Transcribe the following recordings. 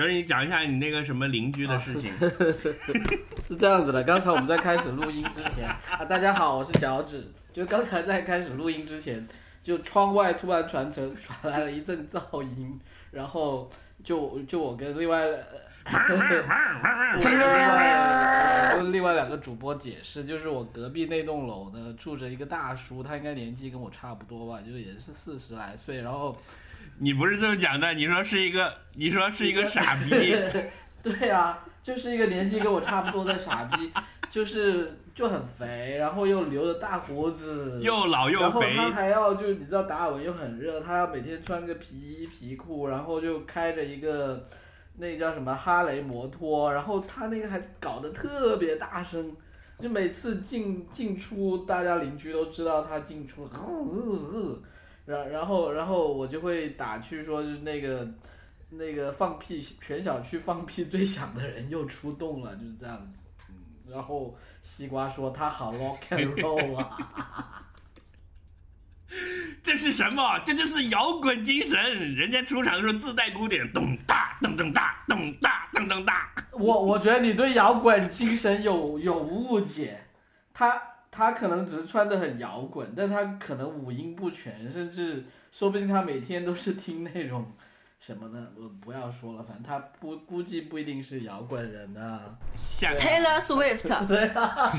小李，你讲一下你那个什么邻居的事情。是这样子的，刚才我们在开始录音之前啊，大家好，我是脚趾。就刚才在开始录音之前，就窗外突然传成传来了一阵噪音，然后就就我跟另外另外 跟另外两个主播解释，就是我隔壁那栋楼呢住着一个大叔，他应该年纪跟我差不多吧，就是也是四十来岁，然后你不是这么讲的，你说是一个，你说是一个傻逼。对啊，就是一个年纪跟我差不多的傻逼，就是就很肥，然后又留着大胡子，又老又然后肥，他还要就你知道达尔文又很热，他要每天穿个皮衣皮裤，然后就开着一个那叫什么哈雷摩托，然后他那个还搞得特别大声，就每次进进出，大家邻居都知道他进出，呃呃呃，然然后然后我就会打趣说，就是那个那个放屁全小区放屁最响的人又出动了，就是这样子。嗯，然后西瓜说他好 rock and roll 啊。这是什么？这就是摇滚精神。人家出场的时候自带鼓点，咚哒咚咚哒咚哒咚咚哒。我我觉得你对摇滚精神有有误解，他他可能只是穿的很摇滚，但他可能五音不全，甚至说不定他每天都是听那种什么的，我不要说了，反正他不估计不一定是摇滚人啊。下 Taylor Swift，对啊，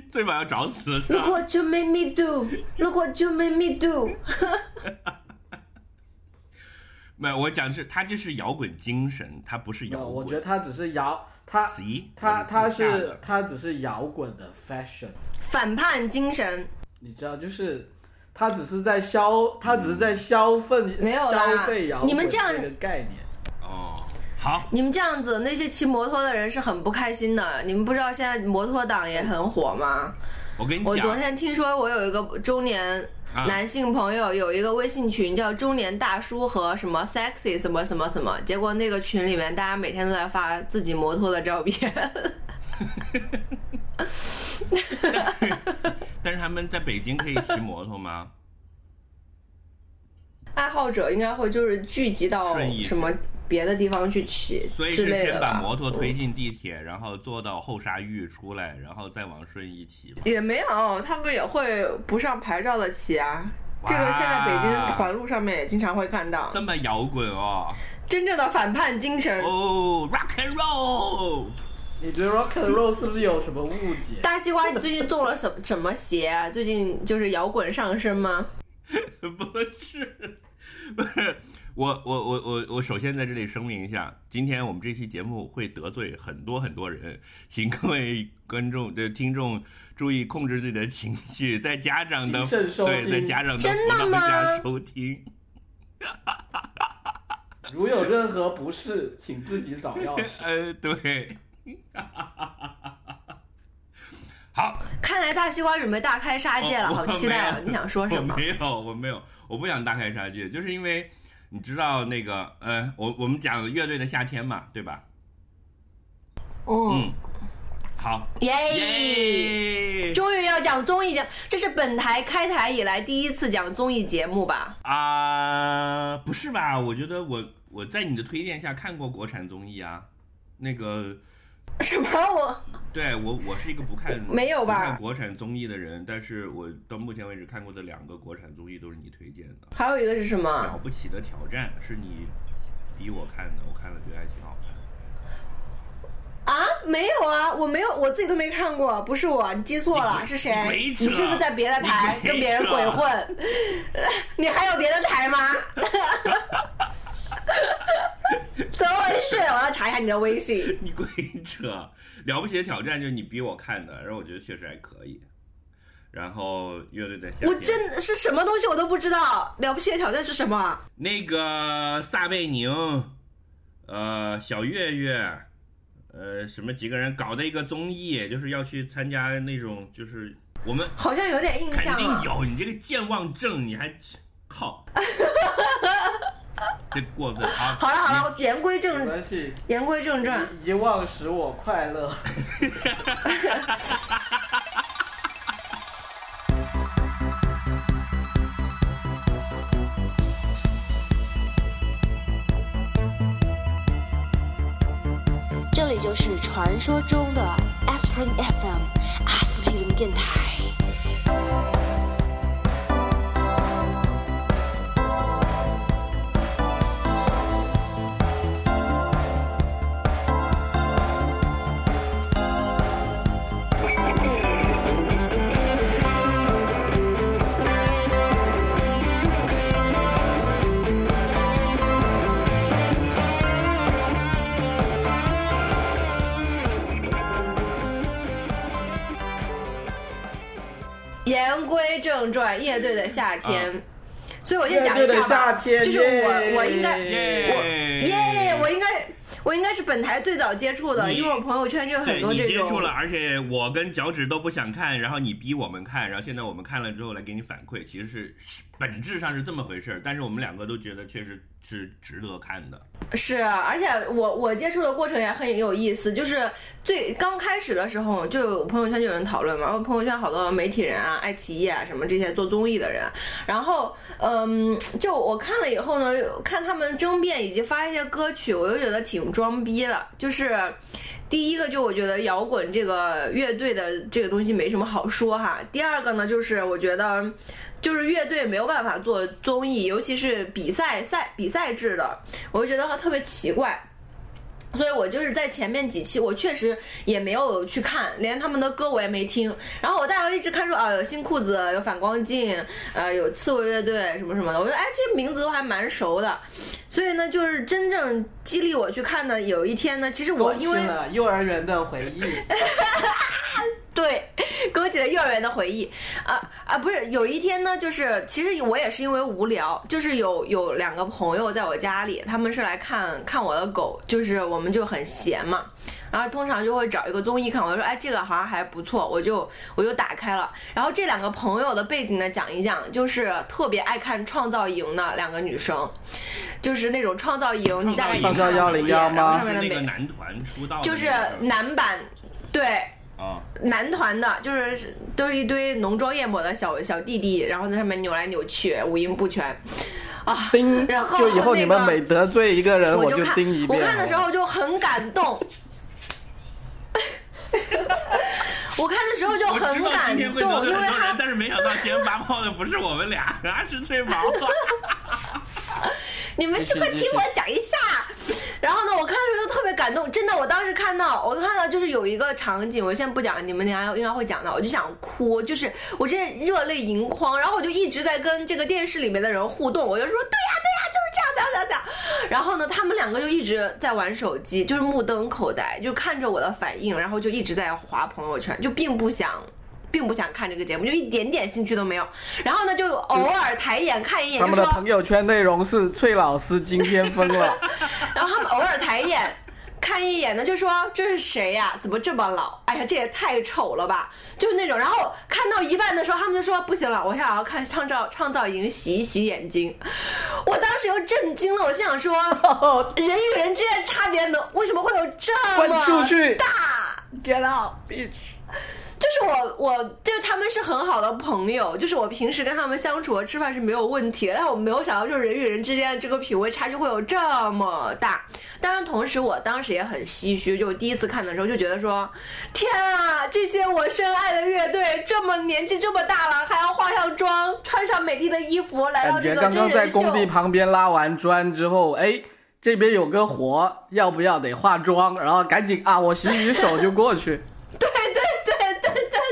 最晚要找死是 Look 吧？what you made me do. Look what you made me do. 没有，我讲的是他这是摇滚精神，他不是摇滚。我觉得他只是摇他他他是是他只是摇滚的 fashion，反叛精神，你知道，就是他只是在消他只是在消费没有啦消费摇滚你们这样个概念。哦，好，你们这样子，那些骑摩托的人是很不开心的。你们不知道现在摩托党也很火吗？我跟你我昨，天听说，我有一个中年啊男性朋友有一个微信群叫“中年大叔”和什么 “sexy” 什么什么什么，结果那个群里面大家每天都在发自己摩托的照片。但是他们在北京可以骑摩托吗？爱好者应该会就是聚集到什么别的地方去骑所以是先把。摩托推进地铁，然后坐到后沙峪出来，然后再往顺义骑。也没有，他们也会不上牌照的骑啊。这个现在北京环路上面也经常会看到，这么摇滚哦！真正的反叛精神。哦，rock and roll，你对 rock and roll 是不是有什么误解？大西瓜，你最近做了什什么鞋啊？最近就是摇滚上身吗？不是，不是。我我我我我首先在这里声明一下，今天我们这期节目会得罪很多很多人，请各位观众的听众注意控制自己的情绪，在家长的对，在家长的真的辅导下吗收听。如有任何不适，请自己找钥匙。呃，对。好，看来大西瓜准备大开杀戒了，哦好期待啊！你想说什么我？没有，我没有，我不想大开杀戒，就是因为你知道那个，呃，我我们讲乐队的夏天嘛，对吧？嗯，嗯，好，耶！终于要讲综艺节，这是本台开台以来第一次讲综艺节目吧？啊、不是吧？我觉得我我在你的推荐下看过国产综艺啊，那个，什么？我对我我是一个不看没有吧看国产综艺的人，但是我到目前为止看过的两个国产综艺都是你推荐的，还有一个是什《么？了不起的挑战》是你逼我看的，我看了觉得还挺好看。啊，没有啊，我没有，我自己都没看过，不是我，你记错了，是谁？你是不是在别的台跟别人鬼混？你还有别的台吗？怎么回事？我要查一下你的微信。你鬼扯！了不起的挑战就是你逼我看的，然后我觉得确实还可以。然后乐队在夏天，我真的是什么东西我都不知道，了不起的挑战是什么？那个撒贝宁，呃，小岳岳，呃，什么几个人搞的一个综艺，就是要去参加那种，就是我们好像有点印象肯。定有，你这个健忘症，你还靠，别过分啊！好了好了，言归正传，言归正传，遗忘使我快乐。这里就是传说中的 Aspirin FM 阿司匹林电台。言归正传，乐队的夏天。所以我先讲一下吧，夏天，就是我我应该耶。我耶，我应该我应该是本台最早接触的，因为我朋友圈就有很多这种。接触了，而且我跟脚趾都不想看，然后你逼我们看，然后现在我们看了之后来给你反馈，其实是是本质上是这么回事儿，但是我们两个都觉得确实是值得看的。是，而且我我接触的过程也很有意思，就是最刚开始的时候，就有朋友圈就有人讨论嘛，然后朋友圈好多媒体人啊、爱奇艺啊什么这些做综艺的人，然后嗯，就我看了以后呢，看他们争辩以及发一些歌曲，我就觉得挺装逼的，就是。第一个就我觉得摇滚这个乐队的这个东西没什么好说哈。第二个呢，就是我觉得就是乐队没有办法做综艺，尤其是比赛赛比赛制的，我就觉得他特别奇怪。所以我就是在前面几期，我确实也没有去看，连他们的歌我也没听。然后我大概一直看说啊，有新裤子，有反光镜，呃，有刺猬乐队什么什么的。我觉得哎，这些名字都还蛮熟的。所以呢，就是真正激励我去看的，有一天呢，其实我因为了幼儿园的回忆。对，勾起了幼儿园的回忆啊啊！不是，有一天呢，就是其实我也是因为无聊，就是有有两个朋友在我家里，他们是来看看我的狗，就是我们就很闲嘛，然后通常就会找一个综艺看，我就说哎这个好像还不错，我就我就打开了，然后这两个朋友的背景呢讲一讲，就是特别爱看创造营的两个女生，就是那种创造营，你大概已经创造看了101然后吗上面的那个男团出道就是男版，对。啊，男团的，就是都是一堆浓妆艳抹的小小弟弟，然后在上面扭来扭去，五音不全啊。叮，然后就以后你们那个每得罪一个人，我就我看叮一遍。我看的时候就很感动，我看的时候就很感动，因为他，但是没想到今天发炮的不是我们俩，而是翠毛。你们这快听我讲一下。然后呢，我看的时候就特别感动，真的，我当时看到，我看到就是有一个场景，我先不讲，你们俩应该会讲到，我就想哭，就是我真的热泪盈眶，然后我就一直在跟这个电视里面的人互动，我就说对呀对呀，就是这样这样这样这样。然后呢，他们两个就一直在玩手机，就是目瞪口呆，就看着我的反应，然后就一直在划朋友圈，就并不想。并不想看这个节目，就一点点兴趣都没有。然后呢，就偶尔抬眼看一眼，就说他们的朋友圈内容是翠老师今天疯了，然后他们偶尔抬眼看一眼呢，就说这是谁呀？怎么这么老？哎呀，这也太丑了吧！就是那种。然后看到一半的时候，他们就说不行了，我想要看创造 创造营洗一洗眼睛。我当时又震惊了，我心想说，人与人之间差别能为什么会有这么大？，get out bitch。就是我，我就是他们是很好的朋友，就是我平时跟他们相处和吃饭是没有问题的，但我没有想到，就是人与人之间的这个品味差距会有这么大。当然，同时我当时也很唏嘘，就第一次看的时候就觉得说，天啊，这些我深爱的乐队这么年纪这么大了，还要化上妆，穿上美丽的衣服来到这个觉刚刚在。工地旁边拉完砖之后，哎，这边有个活，要不要得化妆？然后赶紧啊，我洗洗手就过去。对对对对对对，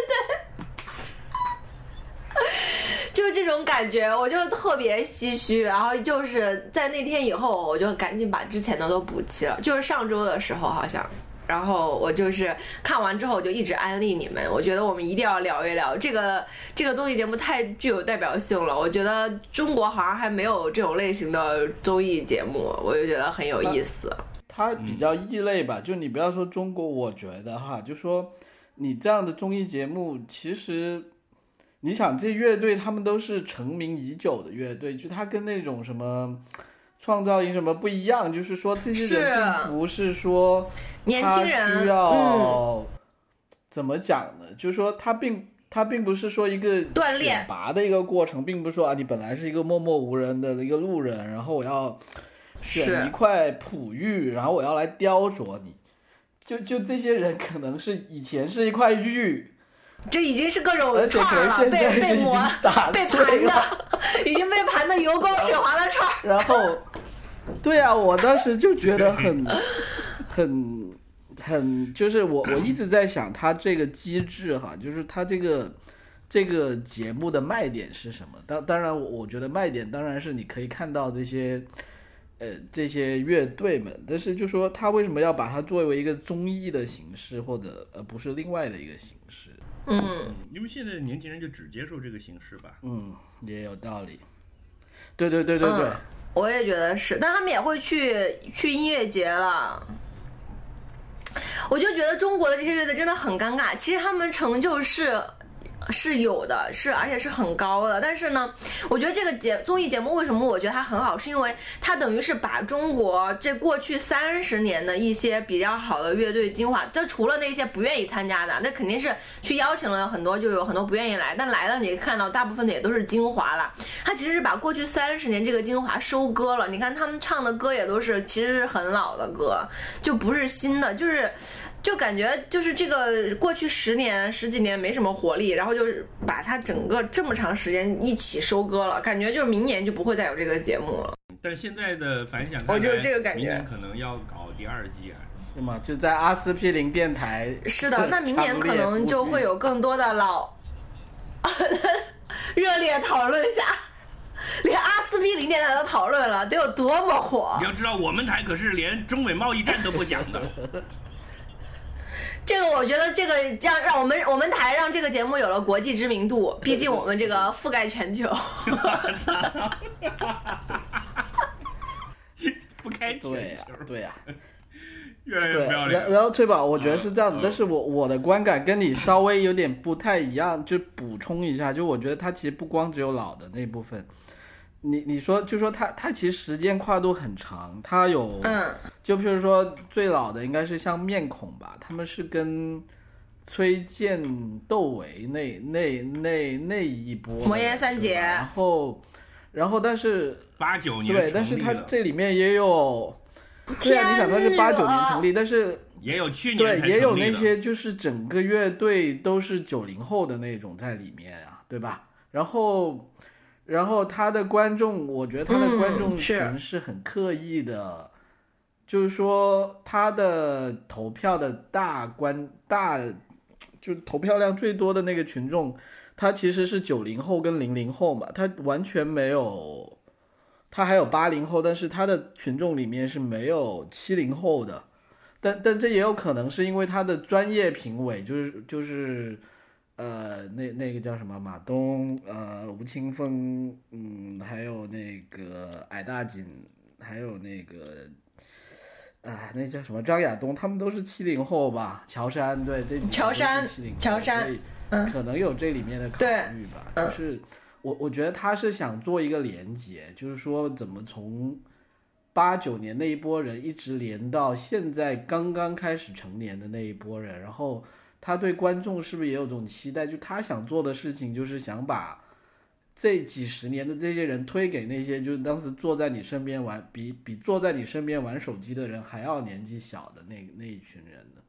就是这这种感觉，我就特别唏嘘。然后就是在那天以后，我就赶紧把之前的都补齐了。就是上周的时候好像。然后我就是看完之后，我就一直安利你们。我觉得我们一定要聊一聊这个这个综艺节目，太具有代表性了。我觉得中国好像还没有这种类型的综艺节目，我就觉得很有意思。它比较异类吧，就你不要说中国，我觉得哈，就说你这样的综艺节目，其实你想这乐队他们都是成名已久的乐队，就他跟那种什么创造营什么不一样，就是说这些人并不是说年他轻人，需要、嗯，怎么讲呢？就是说他并。他并不是说一个锻炼选拔的一个过程，并不是说啊，你本来是一个默默无人的一个路人，然后我要选一块璞玉，然后我要来雕琢你。就就这些人可能是以前是一块玉，这已经是各种串儿了，被被磨、被盘。的，已经被盘的油光水滑的串儿。然后，对啊，我当时就觉得很很很，就是我我一直在想他这个机制哈，就是他这个这个节目的卖点是什么？当当然我，我觉得卖点当然是你可以看到这些。呃，这些乐队们，但是就说他为什么要把它作为一个综艺的形式，或者呃不是另外的一个形式？嗯，因为现在年轻人就只接受这个形式吧。嗯，也有道理。对对对对对，嗯我也觉得是，但他们也会去去音乐节了。我就觉得中国的这些乐队真的很尴尬。其实他们成就是是有的，是而且是很高的。但是呢，我觉得这个节综艺节目为什么我觉得它很好，是因为它等于是把中国这过去三十年的一些比较好的乐队精华，就除了那些不愿意参加的，那肯定是去邀请了很多，就有很多不愿意来，但来了你看到大部分的也都是精华了。它其实是把过去三十年这个精华收割了。你看他们唱的歌也都是其实是很老的歌，就不是新的，就是就感觉就是这个过去十年十几年没什么活力，然后就是把它整个这么长时间一起收割了，感觉就是明年就不会再有这个节目了。但是现在的反响，我就是这个感觉明年可能要搞第二季啊。是吗？就在阿司匹林电台。是的，那明年可能就会有更多的老 热烈讨论下。连阿司匹林电台都讨论了，得有多么火你！要知道，我们台可是连中美贸易战都不讲的。这个我觉得这个让让我们我们台让这个节目有了国际知名度，毕竟我们这个覆盖全球。不开对呀、全球，对呀、越来越对。不要脸然。然后翠宝，我觉得是这样子，嗯但是我我的观感跟你稍微有点不太一样，就补充一下，就我觉得它其实不光只有老的那部分。你你说就说它它其实时间跨度很长，它有嗯，就比如说最老的应该是像面孔吧，他们是跟崔健、窦唯那那那那一波的魔岩三杰然后然后但是八九年对，但是它成立的这里面也有，对啊，你想它是八九年成立，但是也有去年对也有那些就是整个乐队都是九零后的那种在里面啊，对吧？然后然后他的观众，我觉得他的嗯观众群是很刻意的，就是说他的投票的大观大，就投票量最多的那个群众，他其实是九零后跟零零后嘛，他完全没有，他还有八零后，但是他的群众里面是没有七零后的，但但这也有可能是因为他的专业评委就是就是。呃，那那个叫什么马东，呃，吴青峰，嗯，还有那个矮大紧，还有那个，啊，那叫什么张亚东，他们都是七零后吧？乔杉，对，这乔杉乔杉嗯可能有这里面的考虑吧。嗯就是我我觉得他是想做一个连接，就是说怎么从八九年那一波人一直连到现在刚刚开始成年的那一波人，然后他对观众是不是也有种期待？就他想做的事情就是想把这几十年的这些人推给那些就是当时坐在你身边玩比比坐在你身边玩手机的人还要年纪小的那那一群人的。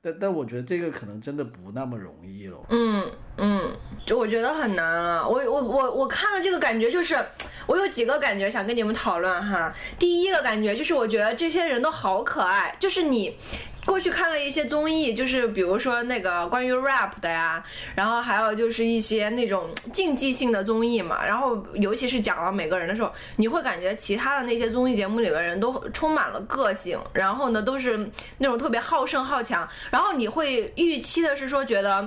但但我觉得这个可能真的不那么容易了。嗯嗯，就我觉得很难了。我我我我看了这个感觉就是，我有几个感觉想跟你们讨论哈。第一个感觉就是，我觉得这些人都好可爱，就是你。过去看了一些综艺，就是比如说那个关于 rap 的呀，然后还有就是一些那种竞技性的综艺嘛，然后尤其是讲了每个人的时候，你会感觉其他的那些综艺节目里的人都充满了个性，然后呢都是那种特别好胜好强，然后你会预期的是说觉得。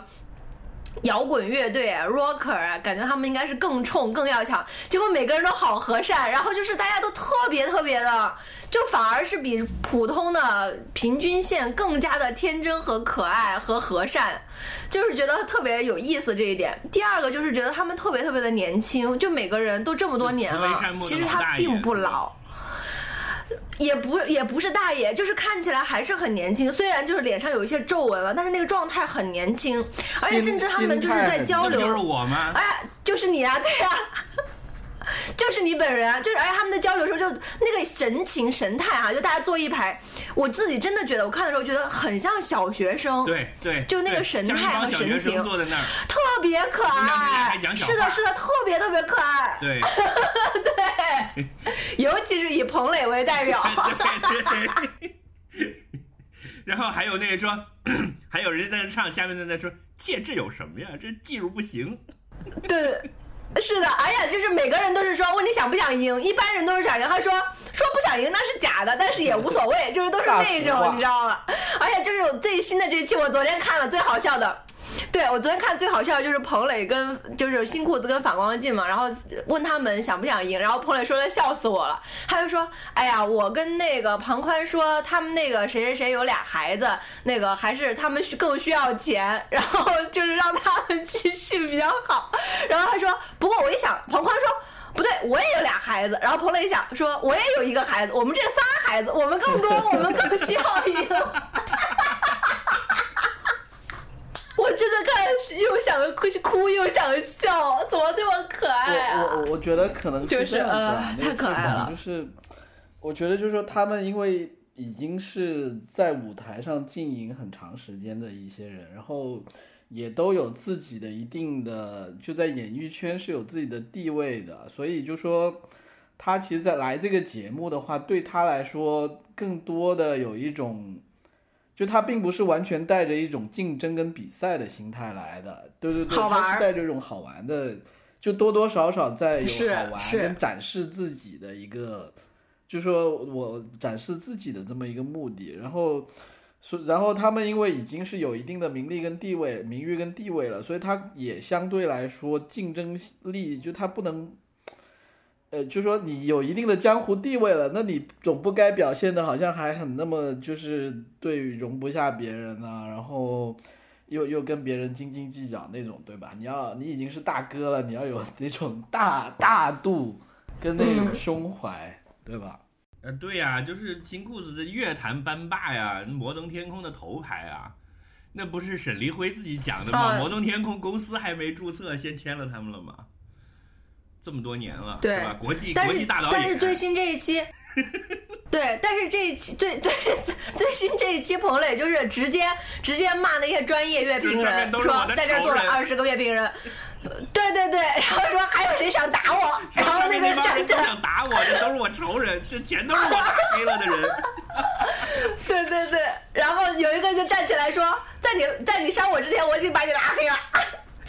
摇滚乐队啊 rocker 啊，感觉他们应该是更冲、更要强，结果每个人都好和善，然后就是大家都特别特别的，就反而是比普通的平均线更加的天真和可爱和和善，就是觉得特别有意思这一点。第二个就是觉得他们特别特别的年轻，就每个人都这么多年了其实他并不老。也不也不是大爷，就是看起来还是很年轻，虽然就是脸上有一些皱纹了，但是那个状态很年轻，而且甚至他们就是在交流，就是我吗？哎，就是你啊，对啊。就是你本人啊，就是而且他们在交流的时候就那个神情神态啊，就大家坐一排，我自己真的觉得，我看的时候觉得很像小学生，对对，就那个神态和神情坐在那儿，特别可爱是的，是的，特别特别可爱。对 对，尤其是以彭磊为代表。对对。然后还有那个说，还有人在那唱，下面在那说，切，这有什么呀？这技术不行。对，是的，哎呀，就是每个人都是说问你想不想赢，一般人都是想赢，他说说不想赢那是假的，但是也无所谓，就是都是那种，你知道吗？而且就是有最新的这一期，我昨天看了最好笑的。对我昨天看最好笑的就是彭磊跟就是新裤子跟反光镜嘛，然后问他们想不想赢，然后彭磊说的笑死我了，他就说，哎呀，我跟那个庞宽说他们那个谁谁谁有俩孩子，那个还是他们需更需要钱，然后就是让他们继续比较好，然后他说，不过我一想，庞宽说。不对，我也有俩孩子。然后彭磊想说，我也有一个孩子，我们这仨孩子，我们更多，我们更需要赢。我真的看又想哭哭又想笑，怎么这么可爱啊？我我我觉得可能就是太可爱了就是我觉得就是说他们因为已经是在舞台上经营很长时间的一些人，然后也都有自己的一定的就在演艺圈是有自己的地位的，所以就说他其实，在来这个节目的话，对他来说更多的有一种。就他并不是完全带着一种竞争跟比赛的心态来的，对对对，好玩儿他是带着一种好玩的，就多多少少在有好玩跟展示自己的一个，就说我展示自己的这么一个目的，然后，所然后他们因为已经是有一定的名利跟地位、名誉跟地位了，所以他也相对来说竞争力就他不能。呃，就说你有一定的江湖地位了，那你总不该表现的好像还很那么就是对容不下别人啊，然后又又跟别人斤斤计较那种，对吧？你要你已经是大哥了，你要有 那种大大度跟那种嗯胸怀，对吧？呃，对呀、就是金裤子的乐坛班霸呀，摩登天空的头牌啊，那不是沈黎辉自己讲的吗？啊摩登天空公司还没注册，先签了他们了吗？这么多年了，对吧？国际国际大导演，但是最新这一期，对，但是这一期最最 最新这一期，彭磊就是直接直接骂那些专业乐评人，说在这儿坐了二十个乐评人，呃对对对，然后说还有谁想打我，然后那个人站起来，想打我，这都是我仇人，这全都是我打黑了的人。对对对，然后有一个就站起来说，在你在你伤我之前，我已经把你拉黑了，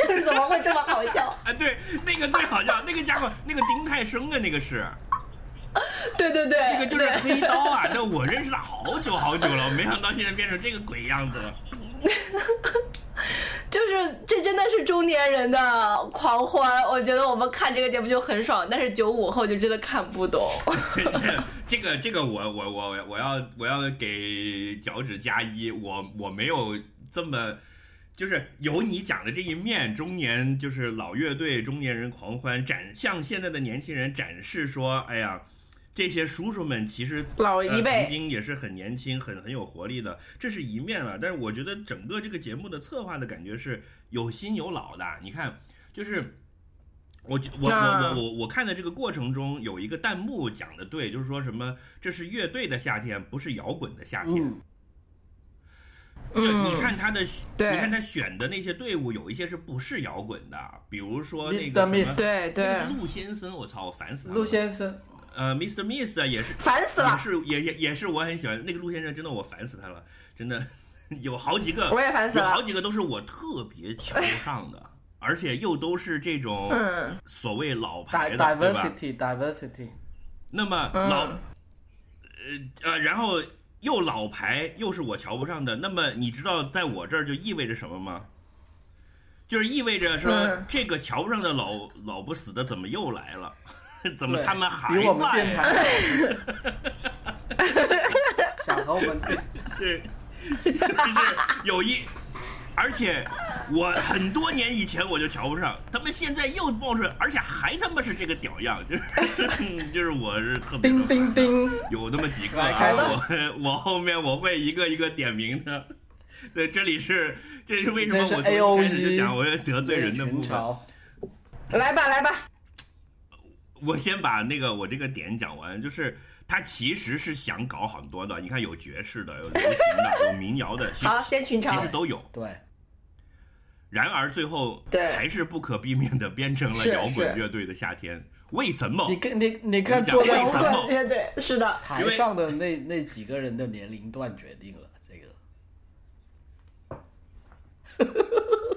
就是怎么会这么好笑？啊，对，那个最好笑，那个家伙，那个丁太升啊，那个是，对 对对，这个就是对黑刀啊，那我认识他好久好久了，我没想到现在变成这个鬼样子。就是这真的是中年人的狂欢，我觉得我们看这个节目就很爽，但是九五后就真的看不懂。这这个这个我我我我要我要给脚趾加一，我我没有这么。就是有你讲的这一面，中年就是老乐队，中年人狂欢，展向现在的年轻人展示说，哎呀，这些叔叔们其实老一辈呃、曾经也是很年轻、很很有活力的，这是一面了。但是我觉得整个这个节目的策划的感觉是有新有老的。你看，就是我我我我我我看的这个过程中，有一个弹幕讲的对，就是说什么这是乐队的夏天，不是摇滚的夏天。嗯，就嗯你看他的，对。你看他选的那些队伍，有一些是不是摇滚的，比如说那个什么对对那个陆先生，我操，我烦死他了。陆先生，呃，Mr. Miss 啊，也是烦死了，是也也也是我很喜欢那个陆先生，真的我烦死他了，真的有好几个，我也烦死了有好几个都是我特别瞧不上的，而且又都是这种嗯。所谓老牌的，对吧？diversity diversity，那么嗯。老，呃呃，然后又老牌又是我瞧不上的，那么你知道在我这儿就意味着什么吗？就是意味着说、嗯这个瞧不上的老老不死的怎么又来了？怎么他们还比我们电在？台想和我们对，就是有一，而且我很多年以前我就瞧不上，他们现在又冒出来，而且还他妈是这个屌样，就是 就是我是特别叮叮叮，有那么几个啊，我我后面我会一个一个点名的。对，这里是这是为什么我从一开始就讲我要得罪人的部分。来吧来吧，我先把那个我这个点讲完，就是他其实是想搞很多的，你看有爵士的，有流行的，有民谣的，其好，先群嘲其实。都有。对，然而最后对还是不可避免的变成了摇滚乐队的夏天。为什么你？看你你看我讲坐在为什么 乐队 是的，台上的那那几个人的年龄段决定了这个。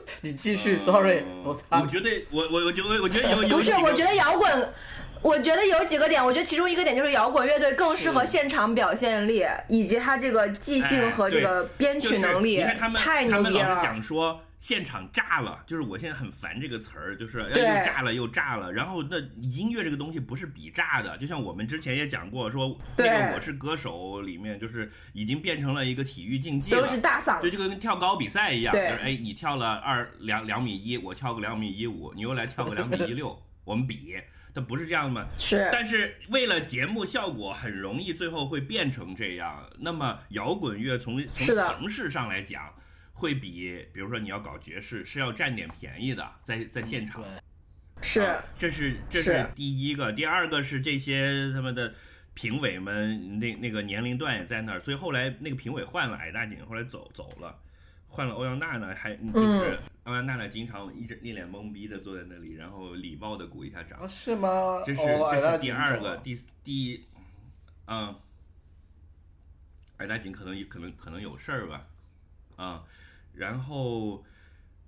你继续，sorry，嗯我操我，觉得我我我觉得我觉得有有不是，我觉得摇滚。我觉得有几个点，我觉得其中一个点就是摇滚乐队更适合现场表现力，以及他这个即兴和这个编曲能力，就是、你看他们太他们老是牛逼了。讲说现场炸了，就是我现在很烦这个词儿，就是又炸了又炸了。然后那音乐这个东西不是比炸的，就像我们之前也讲过，说那对个《我是歌手》里面就是已经变成了一个体育竞技了都。是大嗓就这个跟跳高比赛一样，就是哎，你跳了二两两米一，我跳个两米一五，你又来跳个两米一六，我们比，它不是这样的吗？是但是为了节目效果，很容易最后会变成这样。那么摇滚乐从从形式上来讲，会比比如说你要搞爵士是要占点便宜的，在在现场。对，是啊这是这是是第一个，第二个是这些他们的评委们那那个年龄段也在那儿，所以后来那个评委换了，矮大紧后来走走了，换了欧阳娜娜，还嗯就是欧阳娜娜经常一直一脸懵逼的坐在那里，然后礼貌的鼓一下掌啊，是吗？这是、哦这是第二，个，第第，嗯，矮大紧可能可能可能有事儿吧，啊、然后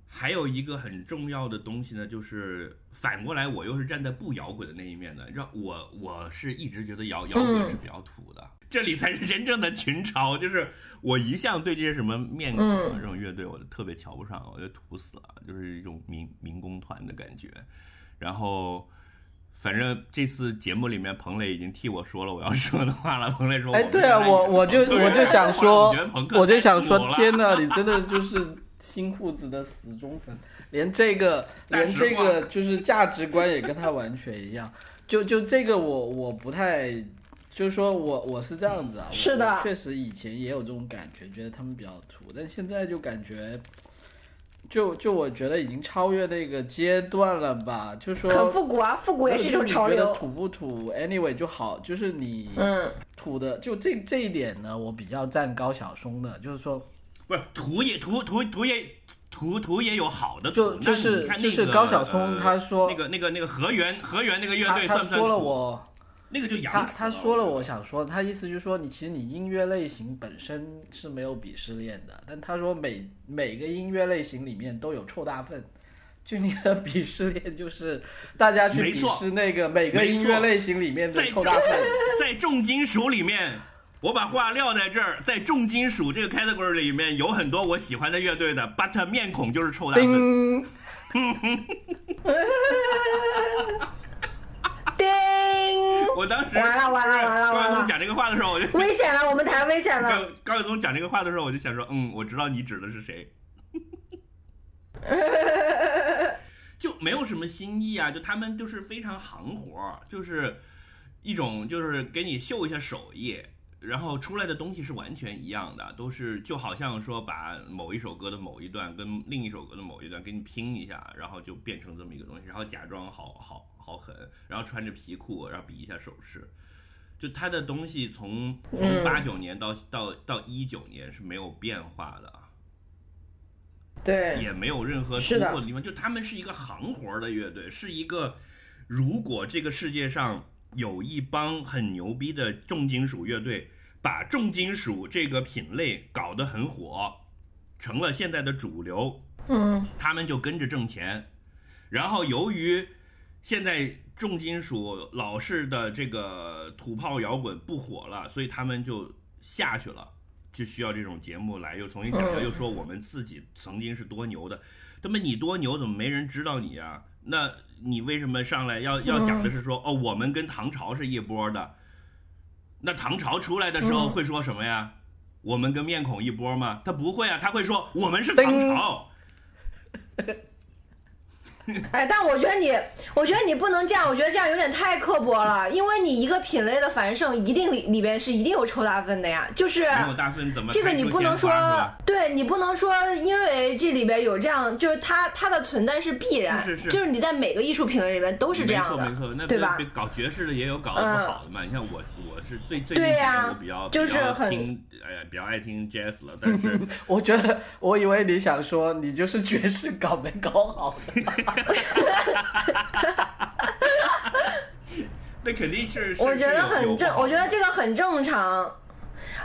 还有一个很重要的东西呢，就是反过来我又是站在不摇滚的那一面的，让我我是一直觉得摇摇滚嗯是比较土的。这里才是真正的群嘲，就是我一向对这些什么面孔啊、嗯这种乐队，我特别瞧不上，我觉得土死了，就是一种民民工团的感觉。然后，反正这次节目里面，彭磊已经替我说了我要说的话了。彭磊说：“哎，对啊，我我就我就 想说我就想说天哪，你真的就是新裤子的死忠粉，连这个连这个就是价值观也跟他完全一样。就就这个我我不太，就是说我我是这样子啊，是的我确实以前也有这种感觉，觉得他们比较土，但现在就感觉。就就我觉得已经超越那个阶段了吧，就说很复古啊，复古也是一种潮流。觉得土不土？Anyway 就好，就是你嗯，土的，就这这一点呢，我比较赞高晓松的，就是说，不是土也土土土也土土也有好的就就是那个就是高晓松呃他说那个那个那个河源河源那个乐队算不算说了土我，那个就他养死他说了我想说，他意思就是说你其实你音乐类型本身是没有鄙视链的，但他说每每个音乐类型里面都有臭大粪。就你的鄙视链就是大家去鄙视那个每个音乐类型里面的臭大粪，在重金属里面，我把话撂在这儿，在重金属这个 category 里面有很多我喜欢的乐队的，but 面孔就是臭大粪。我当时完了完了完了高晓松讲这个话的时候，我就危险了，我们谈危险了。高高晓松讲这个话的时候，我就想说，嗯，我知道你指的是谁。就没有什么新意啊，就他们就是非常行活，就是一种就是给你秀一下手艺，然后出来的东西是完全一样的，都是就好像说把某一首歌的某一段跟另一首歌的某一段给你拼一下，然后就变成这么一个东西，然后假装好好好狠，然后穿着皮裤，然后比一下手势。就他的东西从从嗯八九年到到到一九年是没有变化的啊，对，也没有任何突破的地方。就他们是一个行活儿的乐队，是一个如果这个世界上有一帮很牛逼的重金属乐队，把重金属这个品类搞得很火，成了现在的主流，嗯，他们就跟着挣钱。然后由于现在重金属老式的这个土炮摇滚不火了，所以他们就下去了，就需要这种节目来又重新讲又说我们自己曾经是多牛的。那么你多牛，怎么没人知道你啊？那你为什么上来要要讲的是说、哦，我们跟唐朝是一波的？那唐朝出来的时候嗯会说什么呀？我们跟面孔一波吗？他不会啊，他会说我们是唐朝。哎，但我觉得你，我觉得你不能这样，我觉得这样有点太刻薄了，因为你一个品类的繁盛，一定里里边是一定有抽大分的呀，就是没有大分怎么这个你不能说对你不能说，因为这里边有这样，就是它它的存在是必然，是是是就是你在每个艺术品类里边都是这样的，没错没错，那对吧？搞爵士的也有搞得不好的嘛。你像我，我是最最近对呀比较就是比较很听，哎呀，比较爱听 jazz 了，但是 我觉得，我以为你想说你就是爵士搞没搞好的。那肯定是，是我觉得很正，我觉得这个很正常。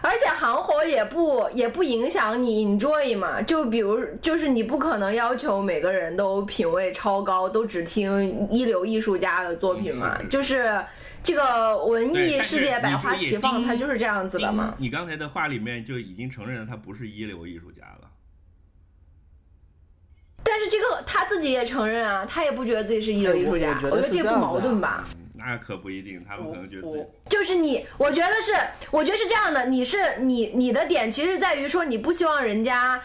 而且行活也不也不影响你 enjoy 嘛，就比如就是你不可能要求每个人都品味超高，都只听一流艺术家的作品嘛嗯是，就是这个文艺世界百花齐放，丁它就是这样子的嘛。丁你刚才的话里面就已经承认了他不是一流艺术家了。但是这个他自己也承认啊，他也不觉得自己是一流艺术家哎，我我觉得我觉得这不矛盾吧？嗯那可不一定，他们可能觉得自己就是你，我觉得是，我觉得是这样的，你是你你的点其实在于说你不希望人家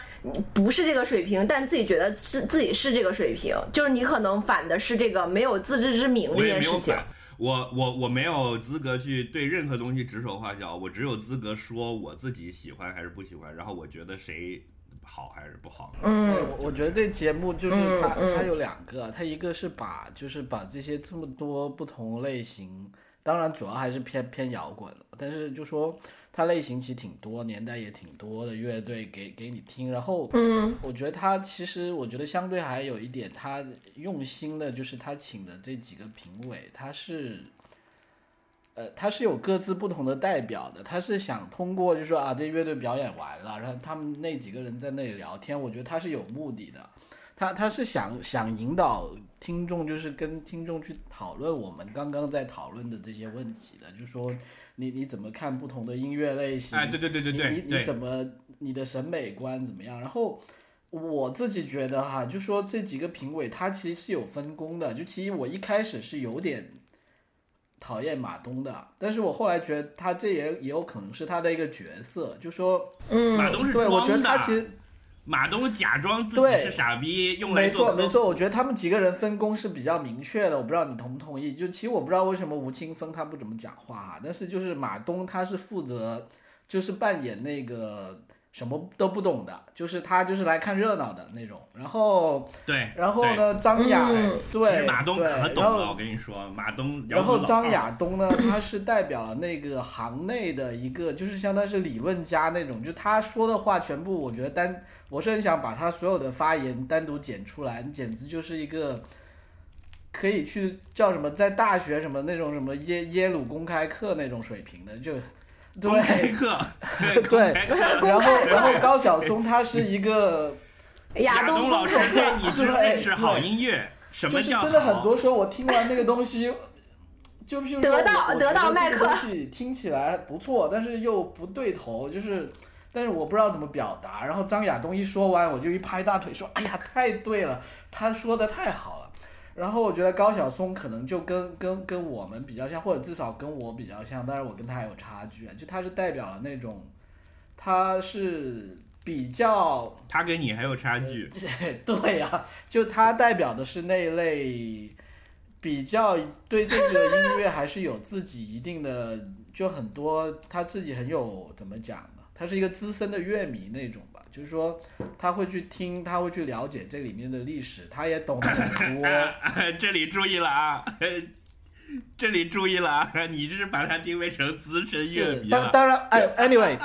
不是这个水平，但自己觉得是自己是这个水平，就是你可能反的是这个没有自知之明这件事情。没有反，我我我没有资格去对任何东西指手画脚，我只有资格说我自己喜欢还是不喜欢，然后我觉得谁好还是不好。嗯我我觉得这节目就是它，它有两个，它一个是把就是把这些这么多不同类型，当然主要还是偏偏摇滚了，但是就说它类型其实挺多，年代也挺多的乐队给给你听，然后嗯我觉得他其实我觉得相对还有一点他用心的，就是他请的这几个评委，他是。呃，他是有各自不同的代表的，他是想通过就是说啊，这乐队表演完了，然后他们那几个人在那里聊天，我觉得他是有目的的，他他是想想引导听众，就是跟听众去讨论我们刚刚在讨论的这些问题的，就是说你你怎么看不同的音乐类型？哎，对对对对你你，怎么你的审美观怎么样？然后我自己觉得哈，就说这几个评委他其实是有分工的。就其实我一开始是有点讨厌马东的，但是我后来觉得他这也也有可能是他的一个角色，就说嗯，马东是对我觉得，他其实马东假装自己是傻逼，用来没做没错没错，我觉得他们几个人分工是比较明确的，我不知道你同不同意。就其实我不知道为什么吴青峰他不怎么讲话哈，但是就是马东他是负责就是扮演那个什么都不懂的，就是他就是来看热闹的那种。然后对，然后呢，张亚、嗯对其实马东对可懂然后了，我跟你说，马东。然后张亚东呢，他是代表了那个行内的一个，就是相当于是理论家那种，就他说的话全部，我觉得单，我是很想把他所有的发言单独剪出来，简直就是一个可以去叫什么，在大学什么那种什么耶耶鲁公开课那种水平的，就对课，对然后然后高晓松他是一个。亚东东老师公带你知认识好音乐，什么叫就是真的很多时候我听完那个东西，就譬如说得到我我得到麦克这个东西听起来不错，但是又不对头，就是，但是我不知道怎么表达。然后张亚东一说完，我就一拍大腿说：“哎呀，太对了，他说的太好了。”然后我觉得高晓松可能就跟跟跟我们比较像，或者至少跟我比较像，但是我跟他有差距啊，就他是代表了那种，他是比较他跟你还有差距。对呀、就他代表的是那一类比较对这个音乐还是有自己一定的，就很多他自己很有怎么讲呢？他是一个资深的乐迷那种吧，就是说他会去听，他会去了解这里面的历史，他也懂得很多。这里注意了啊！这里注意了啊！你这是把他定位成资深乐，迷了。当当然，哎，anyway，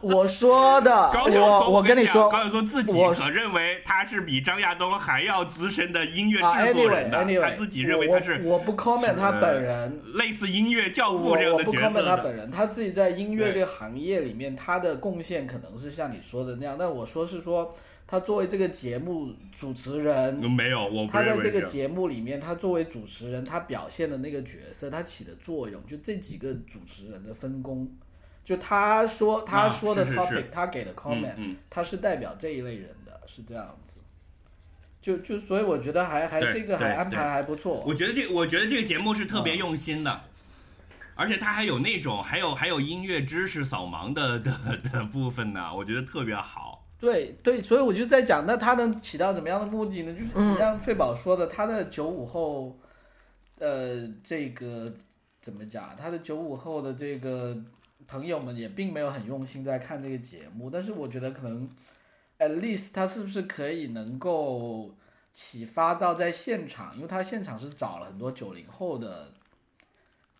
我说的，高晓我松，我跟你说，高晓松自己可认为他是比张亚东还要资深的音乐啊制作人的他自己认为他是我我不 comment 他呃本人，类似音乐教父这样我不的角色 comment 他。本人，他自己在音乐这个行业里面，他的贡献可能是像你说的那样，但我说是说，他作为这个节目主持人，没有，我不他在这个节目里面，他作为主持人，他表现的那个角色，他起的作用，就这几个主持人的分工，就他说他啊说的 topic，、是他给的 comment，、嗯嗯，他是代表这一类人的，是这样子。就就所以我觉得还还这个还安排还不错。我觉得这我觉得这个节目是特啊别用心的，而且他还有那种还有还有音乐知识扫盲的的的部分呢，我觉得特别好。对对，所以我就在讲，那它能起到怎么样的目的呢？就是嗯像翠宝说的，他的九五后，呃，这个怎么讲？他的九五后的这个朋友们也并没有很用心在看这个节目，但是我觉得可能，at least 他是不是可以能够启发到在现场，因为他现场是找了很多九零后的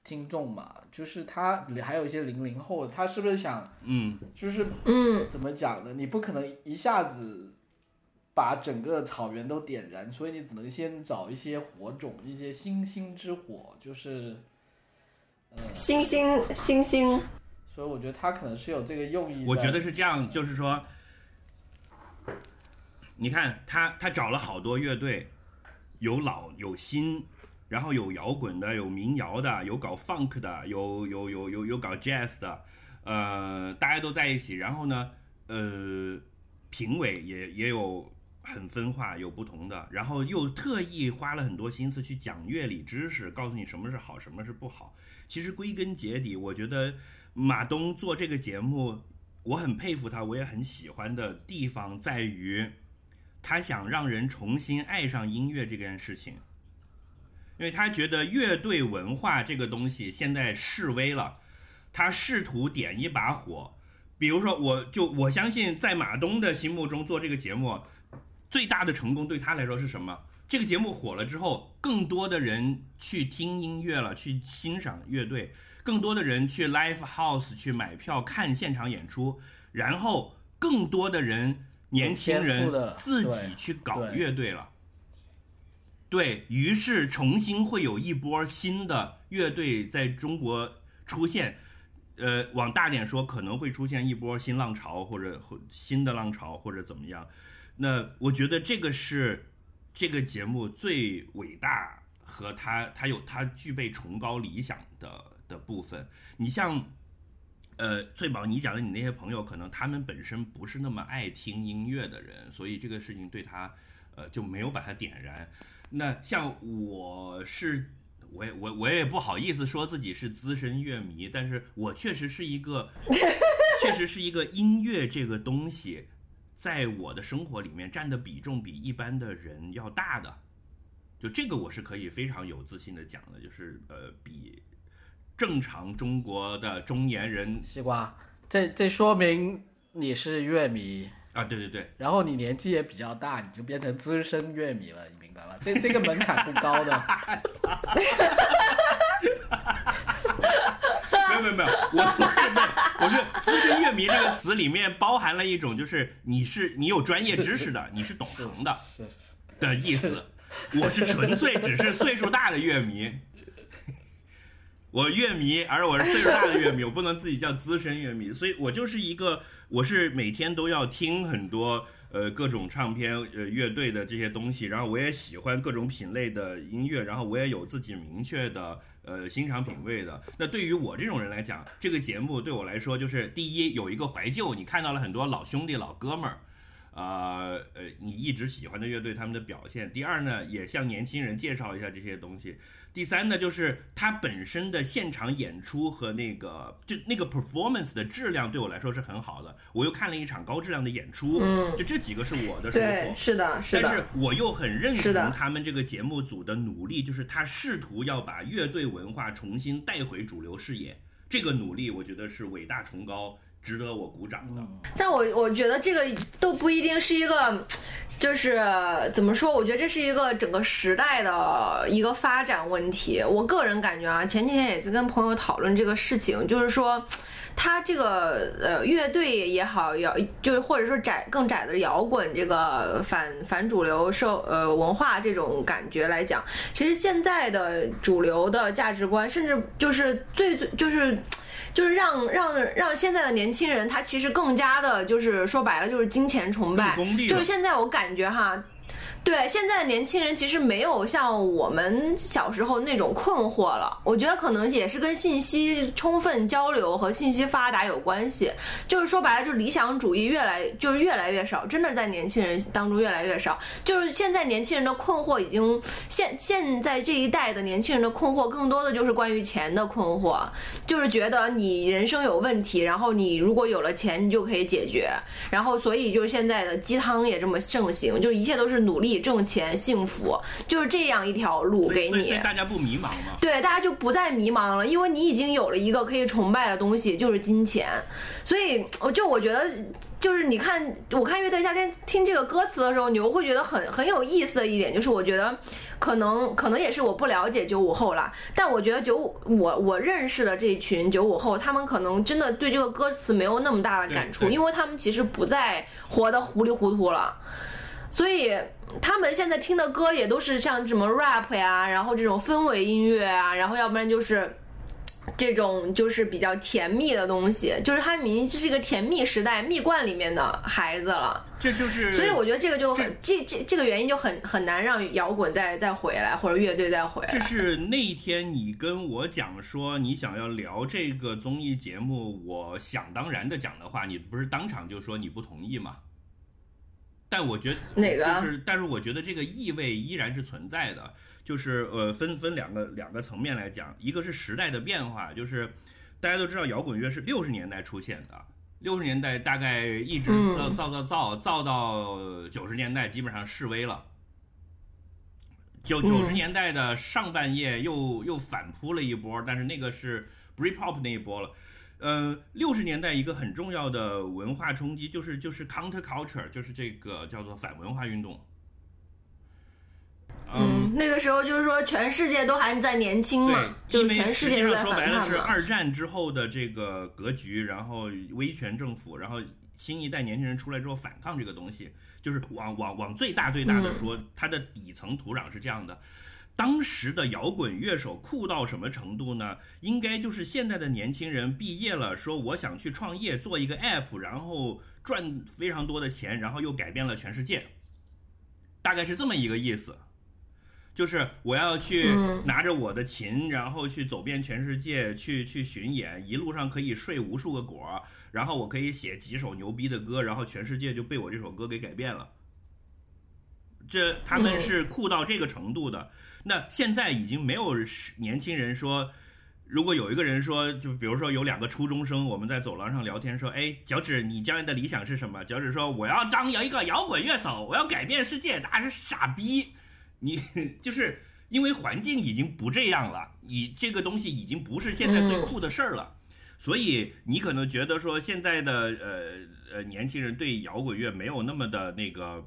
听众嘛，就是他还有一些零零后，他是不是想嗯，就是嗯，怎么讲呢？你不可能一下子把整个草原都点燃，所以你只能先找一些火种，一些星星之火，就是，呃，星星星星，所以我觉得他可能是有这个用意在。我觉得是这样，就是说，你看他他找了好多乐队，有老有新，然后有摇滚的，有民谣的，有搞 funk 的，有有有有有搞 jazz 的，呃，大家都在一起。然后呢，呃，评委也也有很分化，有不同的，然后又特意花了很多心思去讲乐理知识，告诉你什么是好，什么是不好。其实归根结底，我觉得马东做这个节目，我很佩服他，我也很喜欢的地方在于，他想让人重新爱上音乐这件事情，因为他觉得乐队文化这个东西现在示威了，他试图点一把火。比如说，我就我相信，在马东的心目中做这个节目，最大的成功对他来说是什么？这个节目火了之后，更多的人去听音乐了，去欣赏乐队，更多的人去 live house 去买票看现场演出，然后更多的人年轻人自己去搞乐队了。对于是，重新会有一波新的乐队在中国出现。呃，往大点说，可能会出现一波新浪潮，或者新的浪潮，或者怎么样。那我觉得这个是这个节目最伟大和它它有它具备崇高理想的的部分。你像呃翠宝，你讲的你那些朋友，可能他们本身不是那么爱听音乐的人，所以这个事情对他呃就没有把它点燃。那像我是。我也我我也不好意思说自己是资深乐迷，但是我确实是一个，确实是一个音乐这个东西，在我的生活里面占的比重比一般的人要大的，就这个我是可以非常有自信的讲的，就是呃比正常中国的中年人西瓜，这这说明你是乐迷，啊，对对对，然后你年纪也比较大，你就变成资深乐迷了，你这这个门槛不高的。没有没有没有，我我是没有，我是资深乐迷这个词里面包含了一种就是你是你有专业知识的，你是懂行的是的意思。我是纯粹只是岁数大的乐迷，我乐迷，而我是岁数大的乐迷，我不能自己叫资深乐迷，所以我就是一个，我是每天都要听很多呃各种唱片呃乐队的这些东西，然后我也喜欢各种品类的音乐，然后我也有自己明确的呃欣赏品味的。那对于我这种人来讲，这个节目对我来说就是第一有一个怀旧，你看到了很多老兄弟老哥们儿。呃呃，你一直喜欢的乐队他们的表现。第二呢，也向年轻人介绍一下这些东西。第三呢，就是它本身的现场演出和那个就那个 performance 的质量对我来说是很好的。我又看了一场高质量的演出，嗯就这几个是我的收，获。是的，是的但是，我又很认同他们这个节目组的努力，就是他试图要把乐队文化重新带回主流视野。这个努力，我觉得是伟大崇高，值得我鼓掌的。但我我觉得这个都不一定是一个，就是怎么说？我觉得这是一个整个时代的一个发展问题。我个人感觉啊，前几天也在跟朋友讨论这个事情，就是说。他这个呃乐队也好，摇就是或者说窄更窄的摇滚这个反反主流社呃文化这种感觉来讲，其实现在的主流的价值观，甚至就是最最就是就是让让让现在的年轻人，他其实更加的就是说白了就是金钱崇拜就是现在我感觉哈。对，现在的年轻人其实没有像我们小时候那种困惑了。我觉得可能也是跟信息充分交流和信息发达有关系。就是说白了，就是理想主义越来就是越来越少，真的在年轻人当中越来越少。就是现在年轻人的困惑已经现现在这一代的年轻人的困惑更多的就是关于钱的困惑，就是觉得你人生有问题，然后你如果有了钱，你就可以解决。然后所以就是现在的鸡汤也这么盛行，就一切都是努力。挣钱、幸福就是这样一条路给你，所以大家不迷茫吗？对，大家就不再迷茫了，因为你已经有了一个可以崇拜的东西，就是金钱。所以，我就我觉得，就是你看，我看乐队夏天听这个歌词的时候，你又会觉得很很有意思的一点，就是我觉得可能可能也是我不了解九五后了，但我觉得九五我我认识的这群九五后，他们可能真的对这个歌词没有那么大的感触，因为他们其实不再活得糊里糊涂了。所以他们现在听的歌也都是像什么 rap 呀，然后这种氛围音乐啊，然后要不然就是 这种就是比较甜蜜的东西，就是他明明是一个甜蜜时代蜜罐里面的孩子了。这就是，所以我觉得这个就很这这这个原因就很很难让摇滚再再回来，或者乐队再回来。这是那一天你跟我讲说你想要聊这个综艺节目，我想当然的讲的话，你不是当场就说你不同意吗？但我觉得哪个就是，但是我觉得这个意味依然是存在的，就是呃，分分两个两个层面来讲，一个是时代的变化，就是大家都知道摇滚乐是六十年代出现的，六十年代大概一直造造造造造到九十年代，基本上示威了。九九十年代的上半叶又又反扑了一波，但是那个是 Britpop 那一波了。呃，六十年代一个很重要的文化冲击就是就是 counter culture，就是这个叫做反文化运动。嗯，那个时候就是说全世界都还在年轻嘛，就全世界都在说白了是二战之后的这个格局，然后威权政府，然后新一代年轻人出来之后反抗这个东西，就是往往往最大最大的说，它的底层土壤是这样的。当时的摇滚乐手酷到什么程度呢？应该就是现在的年轻人毕业了，说我想去创业做一个 app，然后赚非常多的钱，然后又改变了全世界，大概是这么一个意思。就是我要去拿着我的琴，然后去走遍全世界，去去巡演，一路上可以睡无数个果，然后我可以写几首牛逼的歌，然后全世界就被我这首歌给改变了。这他们是酷到这个程度的。那现在已经没有年轻人说，如果有一个人说，就比如说有两个初中生，我们在走廊上聊天，说，哎，脚趾，你将来的理想是什么？脚趾说，我要当一个摇滚乐手，我要改变世界。大家是傻逼，你 就是因为环境已经不这样了，你这个东西已经不是现在最酷的事儿了，所以你可能觉得说现在的呃呃年轻人对摇滚乐没有那么的那个。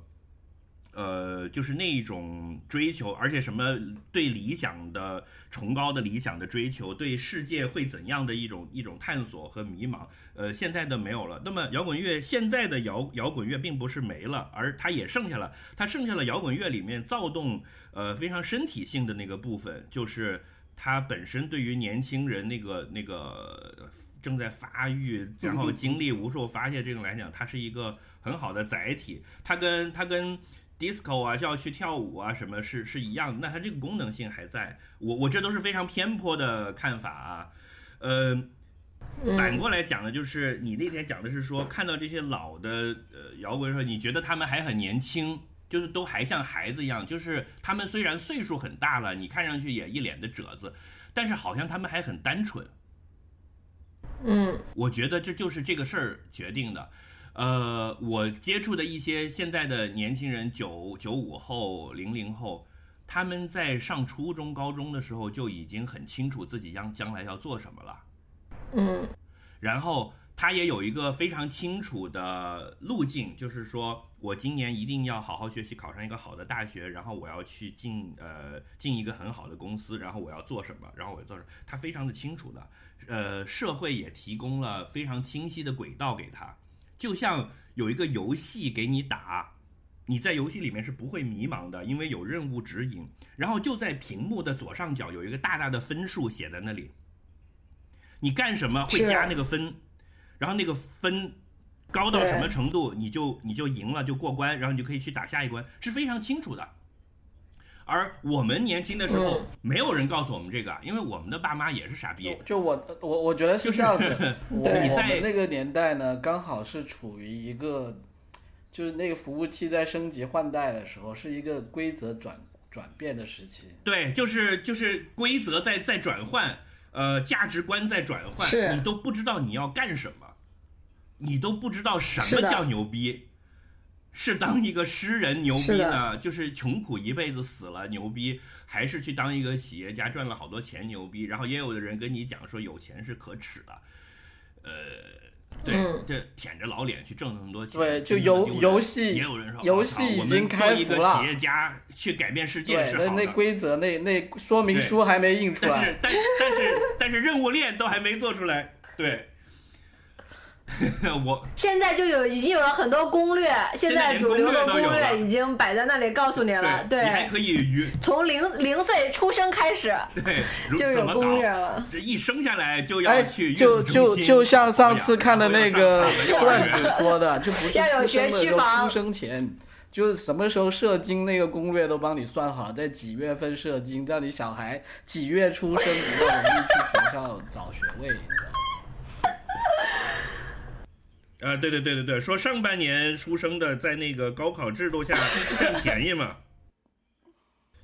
呃，就是那一种追求，而且什么对理想的崇高的理想的追求，对世界会怎样的一种一种探索和迷茫，呃，现在的没有了。那么摇滚乐现在的摇摇滚乐并不是没了，而它也剩下了，它剩下了摇滚乐里面躁动，呃，非常身体性的那个部分，就是它本身对于年轻人那个那个正在发育，然后经历无数发泄这种来讲，它是一个很好的载体。它跟它跟。Disco 啊，就要去跳舞啊，什么是是一样的？那它这个功能性还在。我我这都是非常偏颇的看法啊。呃，反过来讲呢，就是你那天讲的是说，看到这些老的呃摇滚说，你觉得他们还很年轻，就是都还像孩子一样。就是他们虽然岁数很大了，你看上去也一脸的褶子，但是好像他们还很单纯。嗯，我觉得这就是这个事儿决定的。呃，我接触的一些现在的年轻人，九九五后、零零后，他们在上初中、高中的时候就已经很清楚自己将将来要做什么了。嗯，然后他也有一个非常清楚的路径，就是说我今年一定要好好学习，考上一个好的大学，然后我要去进呃进一个很好的公司，然后我要做什么，然后我要做什么，他非常的清楚的。呃，社会也提供了非常清晰的轨道给他。就像有一个游戏给你打，你在游戏里面是不会迷茫的，因为有任务指引。然后就在屏幕的左上角有一个大大的分数写在那里，你干什么会加那个分，然后那个分高到什么程度，你就你就赢了，就过关，然后你就可以去打下一关，是非常清楚的。而我们年轻的时候，嗯。没有人告诉我们这个，因为我们的爸妈也是傻逼。就。我我 我觉得是这样子，我我在们那个年代呢，刚好是处于一个，就是那个服务器在升级换代的时候，是一个规则转转变的时期。对，就是就是规则在在转换，呃，价值观在转换，你都不知道你要干什么，你都不知道什么叫牛逼，是当一个诗人牛逼呢，就是穷苦一辈子死了牛逼，还是去当一个企业家赚了好多钱牛逼？然后也有的人跟你讲说有钱是可耻的，呃。对，嗯。这舔着老脸去挣那么多钱，对就游游戏也有人说，游戏已我们做经开一个服了。企业家去改变世界，那是好的，那规则那那说明书还没印出来。但是，但但是但是任务链都还没做出来，对。我现在就有已经有了很多攻略，现在主流的攻攻略已经摆在那里告诉你了。对你还可以从零零岁出生开始对就有攻略，了。这一生下来就要哎去，就就就像上次看的那个段子说的，就不是要有出生的学区时候，房出生前。就是什么时候射精那个攻略都帮你算好，在几月份射精，让你小孩几月出生比较容易去学校找学位，你知道吗？啊，对对对对对，说上半年出生的在那个高考制度下占 便宜嘛，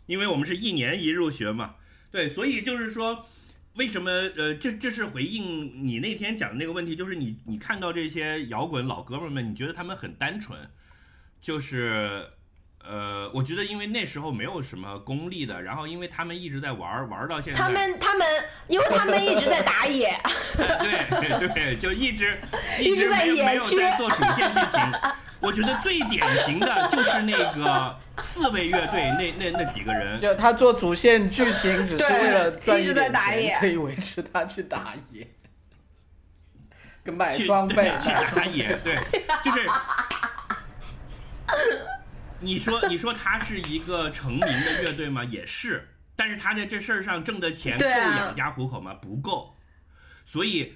因为我们是一年一入学嘛，对，所以就是说，为什么呃，这这是回应你那天讲的那个问题，就是你你看到这些摇滚老哥们儿们，你觉得他们很单纯，就是。呃，我觉得因为那时候没有什么功利的，然后因为他们一直在玩儿玩儿到现在，他们他们，因为他们一直在打野，对对，就一直 一直在直没有没有在做主线剧情。我觉得最典型的就是那个刺猬乐队那那那几个人，就他做主线剧情只是对为了赚一直在一点钱，打野可以维持他去打野，跟买装备去打野，对，就是。你说，你说他是一个成名的乐队吗？也是，但是他在这事儿上挣的钱够养家糊口吗？不够，所以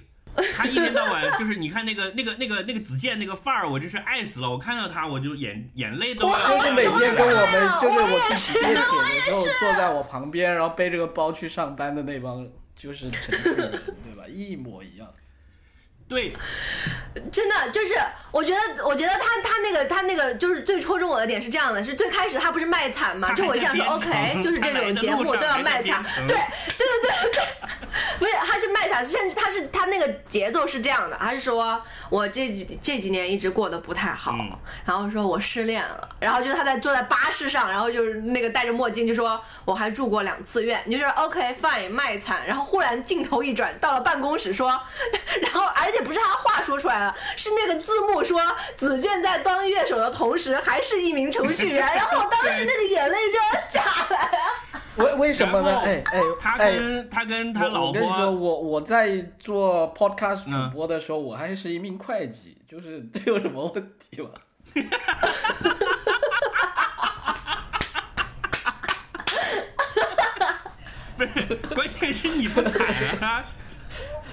他一天到晚就是你看那个 那个那个那个子健那个范儿，我真是爱死了。我看到他我就眼眼泪都要就是每天跟我们，就是我去地铁的时候，坐在我旁边，然后背着个包去上班的那帮，就是城市人，对吧？一模一样。对 真的就是，我觉得，我觉得他他那个他那个就是最戳中我的点是这样的，是最开始他不是卖惨嘛？就我想说，OK，就是这种节目都要卖惨，对对对对对，不是，他是卖惨，甚至他是他那个节奏是这样的，他是说我这几这几年一直过得不太好，嗯然后说我失恋了，然后就是他在坐在巴士上，然后就是那个戴着墨镜就说我还住过两次院，你就说 OK fine 卖惨，然后忽然镜头一转到了办公室说，然后而且不是他话说出来了，是那个字幕说子健在当乐手的同时还是一名程序员，然后我当时那个眼泪就要下来啊。为为什么呢？哎哎他哎，跟他跟他我老我跟你说，婆，我我在做 podcast 嗯主播的时候，我还是一名会计，就是 这有什么问题吗？不是，关键是你不惨啊。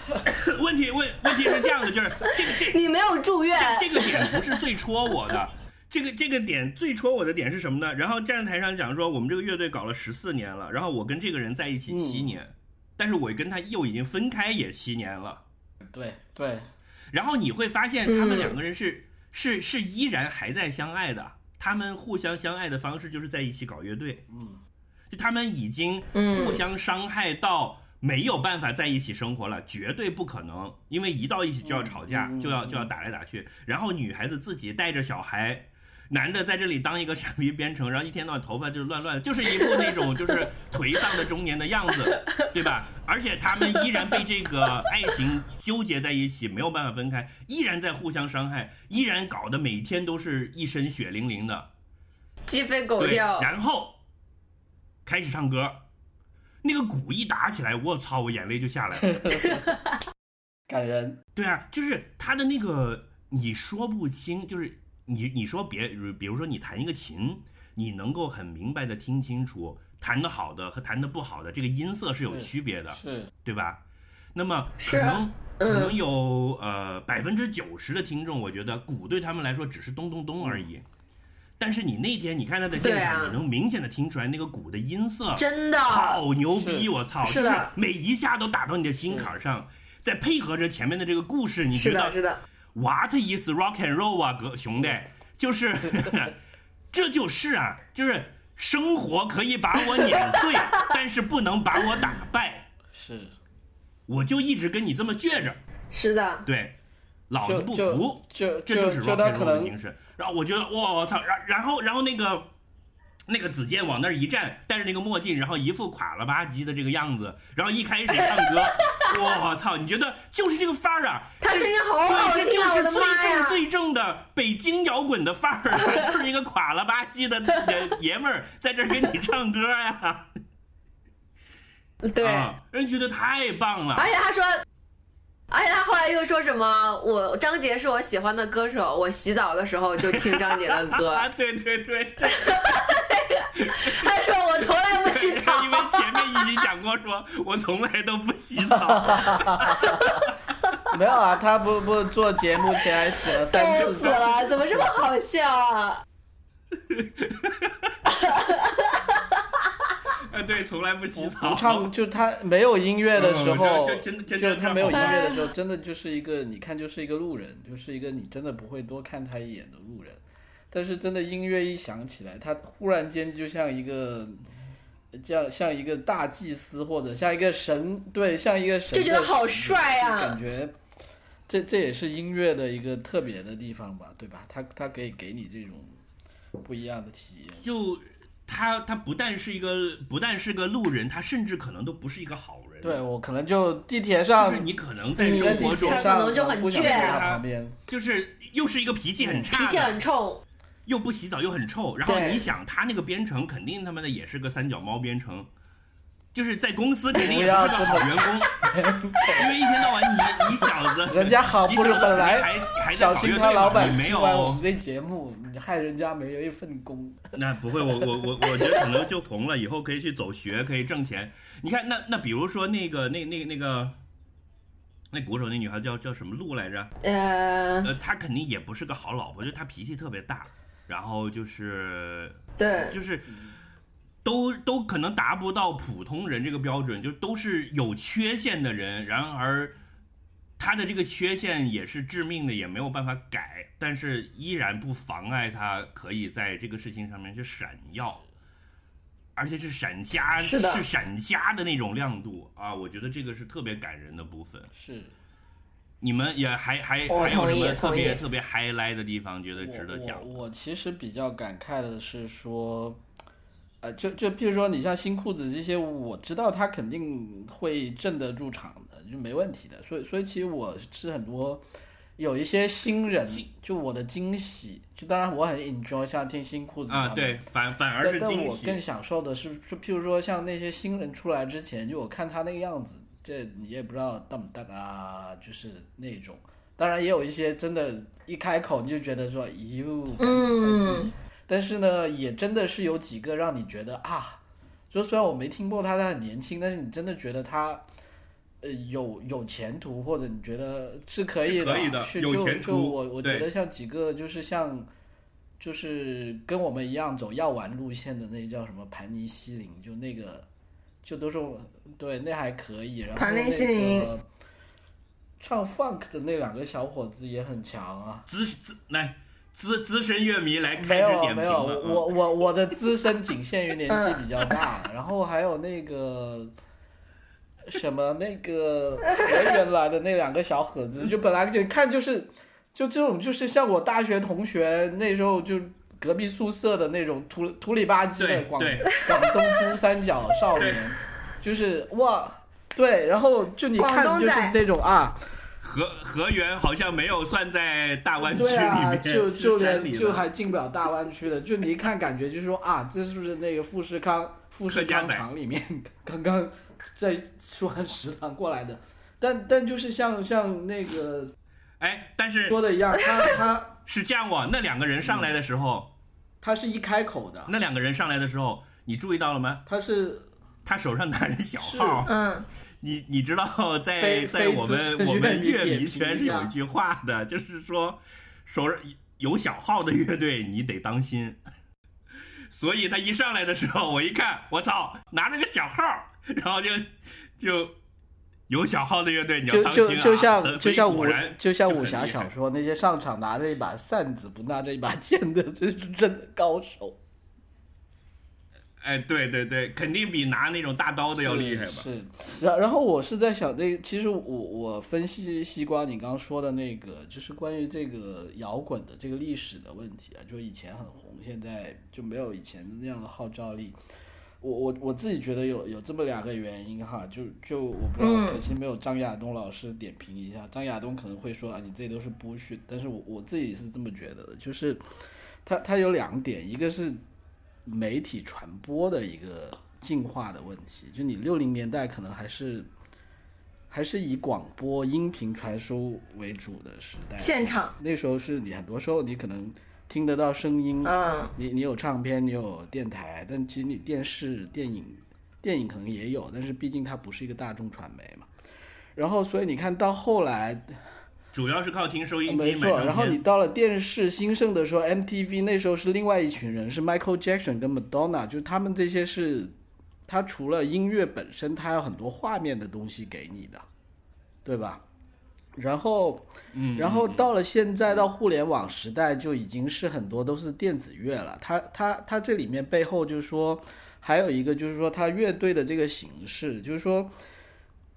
问题问问题是这样的，就是这个这你没有住院，这个点不是最戳我的，这个这个点最戳我的点是什么呢？然后站在台上讲说，我们这个乐队搞了十四年了，然后我跟这个人在一起七年，但是我跟他又已经分开也七年了。对对，然后你会发现他们两个人是、是是依然还在相爱的，他们互相相爱的方式就是在一起搞乐队，嗯，就他们已经嗯。互相伤害到没有办法在一起生活了，绝对不可能，因为一到一起就要吵架，就要就要打来打去，然后女孩子自己带着小孩。男的在这里当一个傻逼编程，然后一天到晚头发就是乱乱的，就是一副那种就是颓丧的中年的样子，对吧？而且他们依然被这个爱情纠结在一起，没有办法分开，依然在互相伤害，依然搞得每天都是一身血淋淋的。鸡飞狗，跳。然后开始唱歌，那个鼓一打起来，我操，我眼泪就下来了。感人。对啊，就是他的那个你说不清，就是你你说别，比如说你弹一个琴，你能够很明白的听清楚弹的好的和弹的不好的这个音色是有区别的，是，对吧？那么可能可嗯能有呃百分之九十的听众，我觉得鼓对他们来说只是咚咚咚而已。但是你那天你看他的现场，你能明显的听出来那个鼓的音色，真的，好牛逼！我操，就是每一下都打到你的心坎上，再配合着前面的这个故事，你觉是的，是得的，what is rock and roll 啊，哥兄弟，就是 这就是啊，就是生活可以把我碾碎，但是不能把我打败。是，我就一直跟你这么倔着，是的，对，老子不就就服，就这就是 rock and roll 的精神。然后我觉得，哇，我操，然然后然后那个那个子健往那儿一站，戴着那个墨镜，然后一副垮了吧唧的这个样子，然后一开始唱歌，我操，你觉得就是这个范儿啊？他声音好好对，这听啊！就是最！正最正的北京摇滚的范儿，就是一个垮了吧唧的爷爷们儿在这儿跟你唱歌呀，对，啊，人觉得太棒了。而且他说，而且他后来又说什么？我张杰是我喜欢的歌手，我洗澡的时候就听张杰的歌。啊，对对对，他说我从来不洗澡因，为前面已经讲过说，我从来都不洗澡。没有啊，他不不做节目前还洗了三次澡。死了！怎么这么好笑啊？啊，对，从来不洗澡。不唱，就他没有音乐的时候，就他没有音乐的时候，真的就是一个，你看就是一个路人，就是一个你真的不会多看他一眼的路人。但是真的音乐一响起来，他忽然间就像一个，像像一个大祭司或者像一个神，对，像一个神的就觉得好帅啊就感觉这这也是音乐的一个特别的地方吧，对吧？他他可以给你这种不一样的体验。就他，他不但是一个，不但是个路人，他甚至可能都不是一个好人。对，我可能就地铁上就是你可能在生活中上可能就很倔啊他旁边。就是又是一个脾气很差的，脾气很臭，又不洗澡又很臭，然后你想他那个编程肯定他妈的也是个三脚猫编程，就是在公司肯定也不是个好员工，因为一天到晚你你小子，人家好不容易你小子本来还还在小心他老板你没有我们，这节目，你害人家没有一份工。那不会，我我我我觉得可能就红了，以后可以去走学，可以挣钱。你看那那比如说那个那那那个。那鼓手那女孩叫叫什么路来着？呃，呃，她肯定也不是个好老婆，就她脾气特别大，然后就是对，就是都都可能达不到普通人这个标准，就都是有缺陷的人。然而，他的这个缺陷也是致命的，也没有办法改，但是依然不妨碍他可以在这个事情上面去闪耀，而且是闪瞎，是的闪瞎的那种亮度啊！我觉得这个是特别感人的部分。是，你们也还还还有什么特别特别 highlight 的地方，觉得值得讲我我我其实比较感慨的是说，呃，就就譬如说你像新裤子这些，我知道他肯定会镇得住场的，就没问题的。所以所以其实我是很多有一些新人，就我的惊喜，就当然我很 enjoy 像听新裤子啊，对，反反而但是惊喜。但我更享受的是，就譬如说像那些新人出来之前，就我看他那个样子，这你也不知道大不大啊，就是那种。当然也有一些真的，一开口你就觉得说，哟，嗯，但是呢，也真的是有几个让你觉得啊，就虽然我没听过他，他很年轻，但是你真的觉得他，呃，有有前途，或者你觉得是可以的，是可以的是有前途就就我我觉得像几个就是像，就是跟我们一样走药丸路线的那叫什么盘尼西林，就那个就都是对那还可以，然后盘尼西那林个唱 funk 的那两个小伙子也很强啊。资资来资资深乐迷来没开始有点评没有，没有我我我的资深仅限于年纪比较大，然后还有那个什么那个河源来的那两个小伙子，就本来就看就是就这种就是像我大学同学那时候就隔壁宿舍的那种土土里吧唧的广广东珠三角少年，就是哇。对，然后就你看就是那种啊，河河源好像没有算在大湾区里面，就 就连就还进不了大湾区的，就你一看感觉就是说啊，这是不是那个富士康富士康厂里面 刚刚在吃完食堂过来的？但但就是像像那个哎，但是说的一样，他他 是这样哦，那两个人上来的时候，他是一开口的，那两个人上来的时候，你注意到了吗？他是他手上拿着小号，嗯，你你知道在 在我们我们乐迷圈是有一句话的，就是说手上有小号的乐队你得当心。所以他一上来的时候，我一看，我操，拿着个小号，然后就就有小号的乐队你要就当心啊。就就像就像武就像武侠小说那些上场拿着一把扇子不拿着一把剑的，这是真的高手。哎，对对对，肯定比拿那种大刀的要厉害吧？是，然然后我是在想，这其实我我分析西瓜你刚刚说的那个，就是关于这个摇滚的这个历史的问题啊，就以前很红，现在就没有以前那样的号召力。我我我自己觉得有有这么两个原因哈，就就我不知道，嗯可惜没有张亚东老师点评一下。张亚东可能会说啊，你这都是 bullshit，但是我我自己是这么觉得的，就是他他有两点，一个是媒体传播的一个进化的问题，就你六零年代可能还是还是以广播音频传输为主的时代，现场，那时候是你很多时候你可能听得到声音，嗯，你你有唱片，你有电台，但其实你电视、电影、电影可能也有，但是毕竟它不是一个大众传媒嘛。然后，所以你看到后来，主要是靠听收音机没错。然后你。到了电视兴盛的时候，MTV 那时候是另外一群人，是 Michael Jackson 跟 Madonna，就是他们这些是，他除了音乐本身，他有很多画面的东西给你的，对吧？然后，嗯，然后嗯到了现在到互联网时代，就已经是很多都是电子乐了。它它它这里面背后就是说，还有一个就是说，它乐队的这个形式，就是说，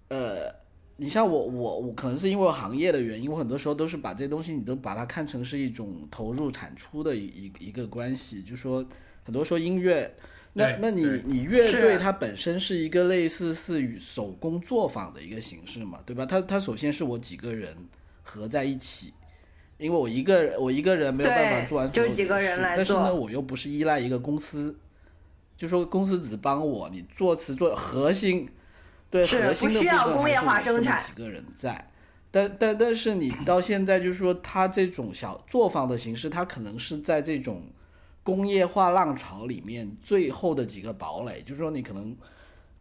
呃，你像我我我可能是因为行业的原因，我很多时候都是把这些东西，你都把它看成是一种投入产出的一一一个关系，就说，很多说音乐。那那你你乐队它本身是一个类似似于手工作坊的一个形式嘛，对吧？它它首先是我几个人合在一起，因为我一个人我一个人没有办法做完所有的就几个人事来做但是呢，我又不是依赖一个公司，就说公司只帮我，你作词作核心，对是核心的不需要部分工业化还是有这么生产几个人在。但但但是你到现在就是说，它这种小作坊的形式，它可能是在这种工业化浪潮里面最后的几个堡垒，就是说你可能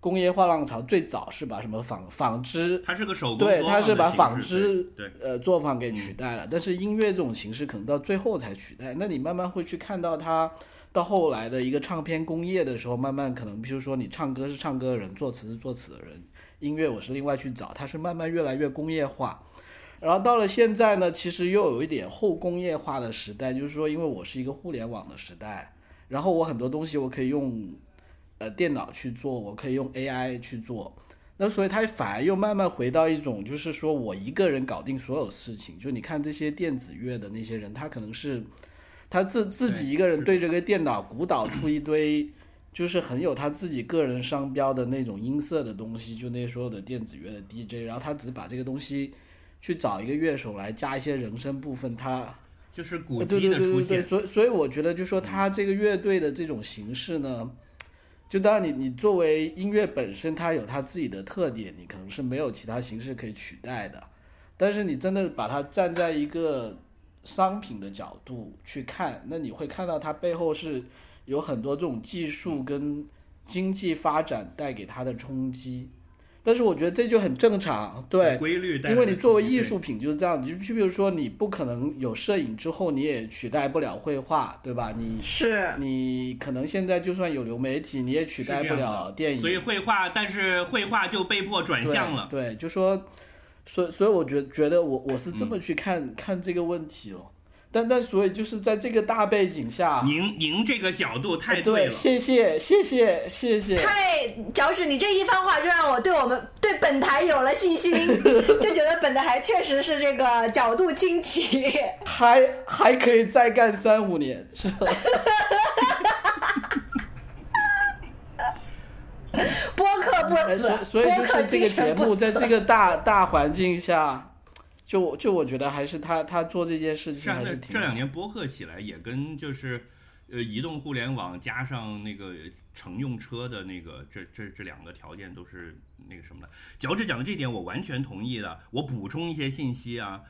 工业化浪潮最早是把什么纺纺织它是个手工对，作它是把坊的形式纺织对，呃作坊给取代了，但是音乐这种形式可能到最后才取代。那你慢慢会去看到它到后来的一个唱片工业的时候，慢慢可能，比如说你唱歌是唱歌的人，作词是作词的人，音乐我是另外去找，它是慢慢越来越工业化。然后到了现在呢，其实又有一点后工业化的时代，就是说，因为我是一个互联网的时代，然后我很多东西我可以用呃电脑去做，我可以用 AI 去做，那所以它反而又慢慢回到一种，就是说我一个人搞定所有事情。就你看这些电子乐的那些人，他可能是他自自己一个人对着个电脑鼓捣出一堆，就是很有他自己个人商标的那种音色的东西，就那些所有的电子乐的 DJ，然后他只把这个东西去找一个乐手来加一些人声部分，他就是鼓的出对对对对，现，所以所以我觉得，就说他这个乐队的这种形式呢，就当然你你作为音乐本身，它有它自己的特点，你可能是没有其他形式可以取代的。但是你真的把它站在一个商品的角度去看，那你会看到它背后是有很多这种技术跟经济发展带给它的冲击。但是我觉得这就很正常，对，规律因为你作为艺术品就是这样，你就就比如说你不可能有摄影之后你也取代不了绘画，对吧？你是你可能现在就算有流媒体，你也取代不了电影。所以绘画，但是绘画就被迫转向了。对，对，就说，所以所以我觉觉得我我是这嗯么去看、看这个问题了。但但所以就是在这个大背景下，您您这个角度太哎对，了，谢谢谢谢谢谢。太，脚趾，你这一番话就让我对我们对本台有了信心，就觉得本台确实是这个角度清奇。还还可以再干三五年，是吧？播客不哎，死所，所以就是这个节目，在这个大大环境下，就就我觉得还是他他做这件事情还是挺这两年播客起来也跟就是，呃，移动互联网加上那个乘用车的那个这这这两个条件都是那个什么的。脚趾讲的这点我完全同意的。我补充一些信息啊，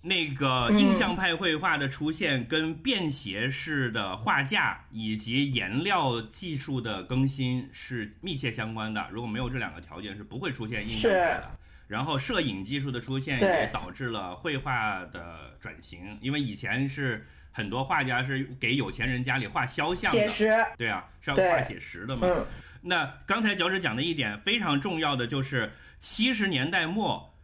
那个印象派绘画的出现跟便携式的画架以及颜料技术的更新是密切相关的。如果没有这两个条件，是不会出现印象派的。然后摄影技术的出现也导致了绘画的转型，因为以前是很多画家是给有钱人家里画肖像的，写实，对啊，是要对画写实的嘛。嗯，那刚才脚趾讲的一点非常重要的就是，七十年代末，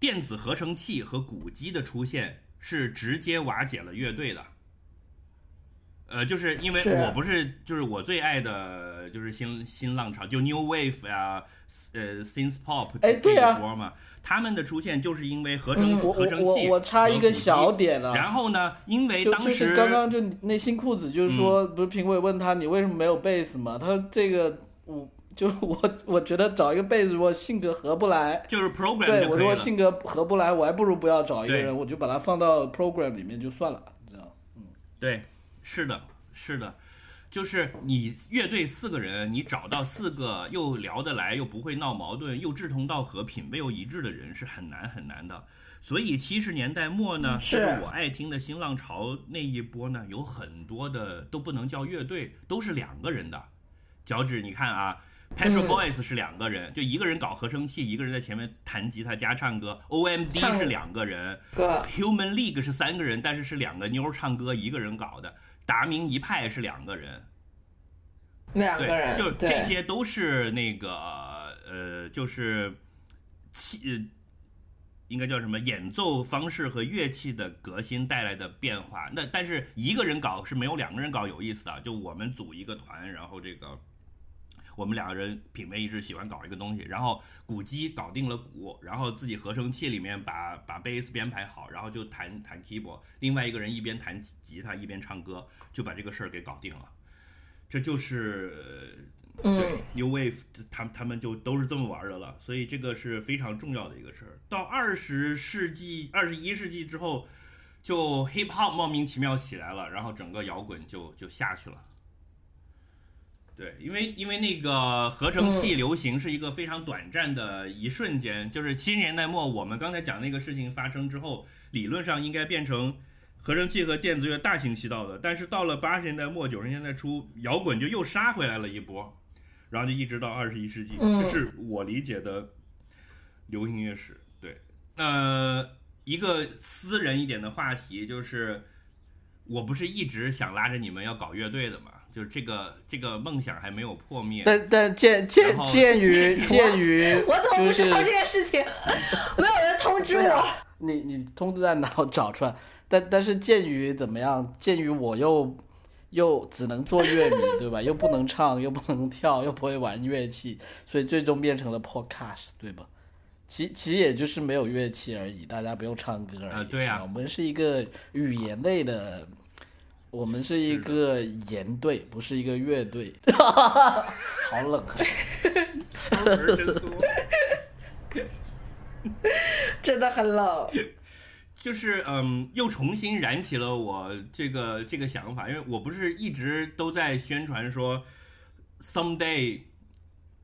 电子合成器和鼓机的出现是直接瓦解了乐队的。呃，就是因为我不是，就是我最爱的就是新新浪潮，就 New Wave 啊，呃，Synth Pop 这哎对啊。一波嘛，他们的出现就是因为合成、嗯合成器我我插一个小点啊，然后呢，因为当时就是刚刚就那新裤子就是说，不是评委问他你为什么没有贝斯嘛？他说这个我就是我我觉得找一个贝斯，如果性格合不来，就是 program 对我就可以了。如果性格合不来，我还不如不要找一个人，我就把它放到 program 里面就算了，你知道？嗯。对，是的，是的，就是你乐队四个人，你找到四个又聊得来，又不会闹矛盾，又志同道合、品味又一致的人是很难很难的。所以七十年代末呢，是我爱听的新浪潮那一波呢，有很多的都不能叫乐队，都是两个人的。脚趾，你看啊。Petro 嗯 Boys 是两个人，就一个人搞合成器，一个人在前面弹吉他加唱歌。OMD 是两个人，Human League 是三个人，但是是两个妞唱歌，一个人搞的。达明一派是两个人，对，两个人，就这些都是那个呃，就是器、呃，应该叫什么演奏方式和乐器的革新带来的变化。那但是一个人搞是没有两个人搞有意思的。就我们组一个团，然后这个。我们两个人品味一致，喜欢搞一个东西，然后鼓机搞定了鼓，然后自己合成器里面把把贝斯编排好，然后就弹弹 keyboard，另外一个人一边弹吉他一边唱歌，就把这个事儿给搞定了。这就是对嗯，New Wave，他他们就都是这么玩的了，所以这个是非常重要的一个事儿。到二十世纪、二十一世纪之后，就 Hip Hop 莫名其妙起来了，然后整个摇滚就就下去了。对，因为因为那个合成器流行是一个非常短暂的一瞬间，就是七十年代末我们刚才讲那个事情发生之后，理论上应该变成合成器和电子乐大行其道的，但是到了八十年代末九十年代初，摇滚就又杀回来了一波，然后就一直到二十一世纪，嗯这是我理解的流行乐史。对，呃，一个私人一点的话题就是，我不是一直想拉着你们要搞乐队的嘛，就是这个这个梦想还没有破灭。但但鉴鉴鉴于 鉴于我怎么不知道这件事情？没有人通知我。你你通知在哪我找出来？但但是鉴于怎么样？鉴于我又又只能做乐迷，对吧？又不能唱，又不能跳，又不会玩乐器，所以最终变成了 podcast，对吧？其其实也就是没有乐器而已，大家不用唱歌而已。呃对啊我们是一个语言类的，我们是一个言队，不是一个乐队。好冷啊！词儿真多。真的很冷。就是嗯，又重新燃起了我这个这个想法，因为我不是一直都在宣传说，someday，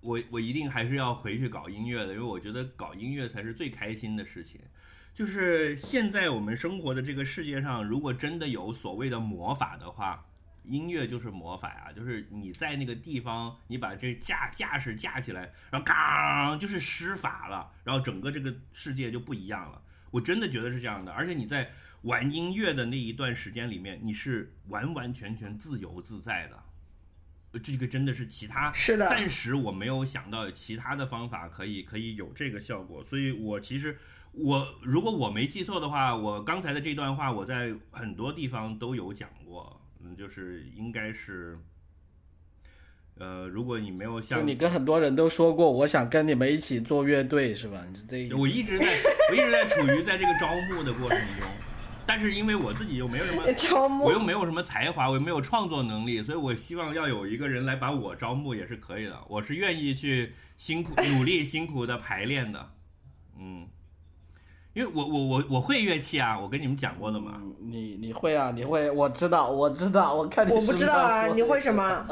我我一定还是要回去搞音乐的，因为我觉得搞音乐才是最开心的事情。就是现在我们生活的这个世界上，如果真的有所谓的魔法的话，音乐就是魔法呀、就是你在那个地方，你把这架架势架起来，然后嘎，就是施法了，然后整个这个世界就不一样了。我真的觉得是这样的，而且你在玩音乐的那一段时间里面，你是完完全全自由自在的。呃这个真的是其他是的暂时我没有想到其他的方法可以可以有这个效果，所以我其实我如果我没记错的话，我刚才的这段话我在很多地方都有讲过，嗯，就是应该是，呃，如果你没有就像你跟很多人都说过，我想跟你们一起做乐队，是吧？你是这意思我一直在，我一直在处于在这个招募的过程中，但是因为我自己又没有什么，招募我又没有什么才华，我又没有创作能力，所以我希望要有一个人来把我招募也是可以的，我是愿意去辛苦努力辛苦的排练的，嗯，因为我我我我会乐器啊，我跟你们讲过的嘛，嗯你你会啊？你会？我知道，我知道，我看你我不知道啊，你会什么？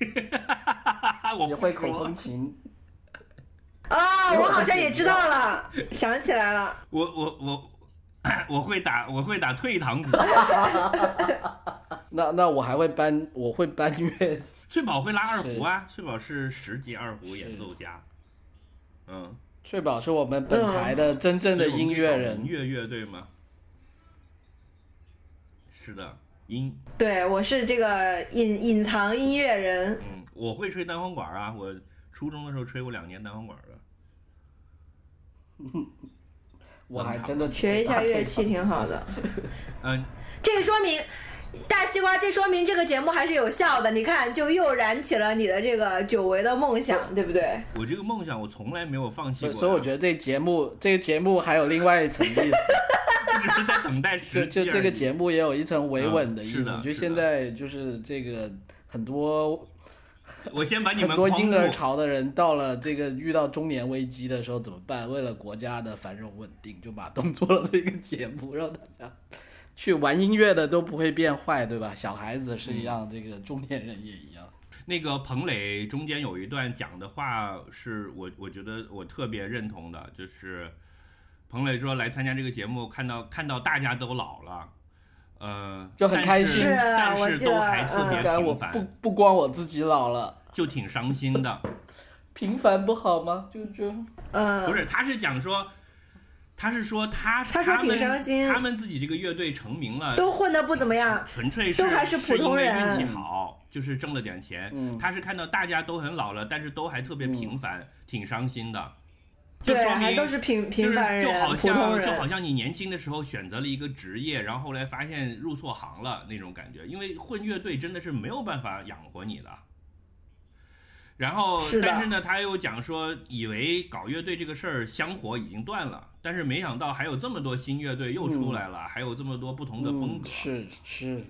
你会口风琴？啊，我好像也知道了，想起来了。我我我 我会打我会打退堂鼓，那那我还会搬，我会搬乐，翠宝会拉二胡啊，翠宝是十级二胡演奏家，嗯，确保是我们本台的真正的音乐人音。乐乐队吗？是的，音，对，我是这个隐隐藏音乐人。嗯，我会吹单簧管啊，我初中的时候吹过两年单簧管的。我还真的学一下乐器挺好的。嗯，这个说明，大西瓜，这说明这个节目还是有效的。你看，就又燃起了你的这个久违的梦想，对不对？我这个梦想我从来没有放弃过呀，所以我觉得这节目这个节目还有另外一层意思，得只是在等待就就这个节目也有一层维稳的意思。就是现在就是这个很多我先把你很们很多婴儿住潮的人到了这个遇到中年危机的时候怎么办？为了国家的繁荣稳定，就把动做了这个节目，让大家去玩音乐的都不会变坏，对吧？小孩子是一样，这个中年人也一样。那个彭磊中间有一段讲的话，是我我觉得我特别认同的，就是彭磊说来参加这个节目，看到看到大家都老了，呃，就很开心是啊但是都还特别平凡，不不光我自己老了，就挺伤心的。平凡不好吗？就就嗯，不是，他是讲说，他是说他他说挺们伤心他们自己这个乐队成名了，都混得不怎么样。纯粹是都还是普通人因为运气好，就是挣了点钱。嗯他是看到大家都很老了，但是都还特别平凡，挺伤心的。就，说明还都是平就是平凡人、就好像就好。像你年轻的时候选择了一个职业，然后后来发现入错行了那种感觉，因为混乐队真的是没有办法养活你的。然后，是但是呢，他又讲说，以为搞乐队这个事儿香火已经断了，但是没想到还有这么多新乐队又出来了，还有这么多不同的风嗯格。是是，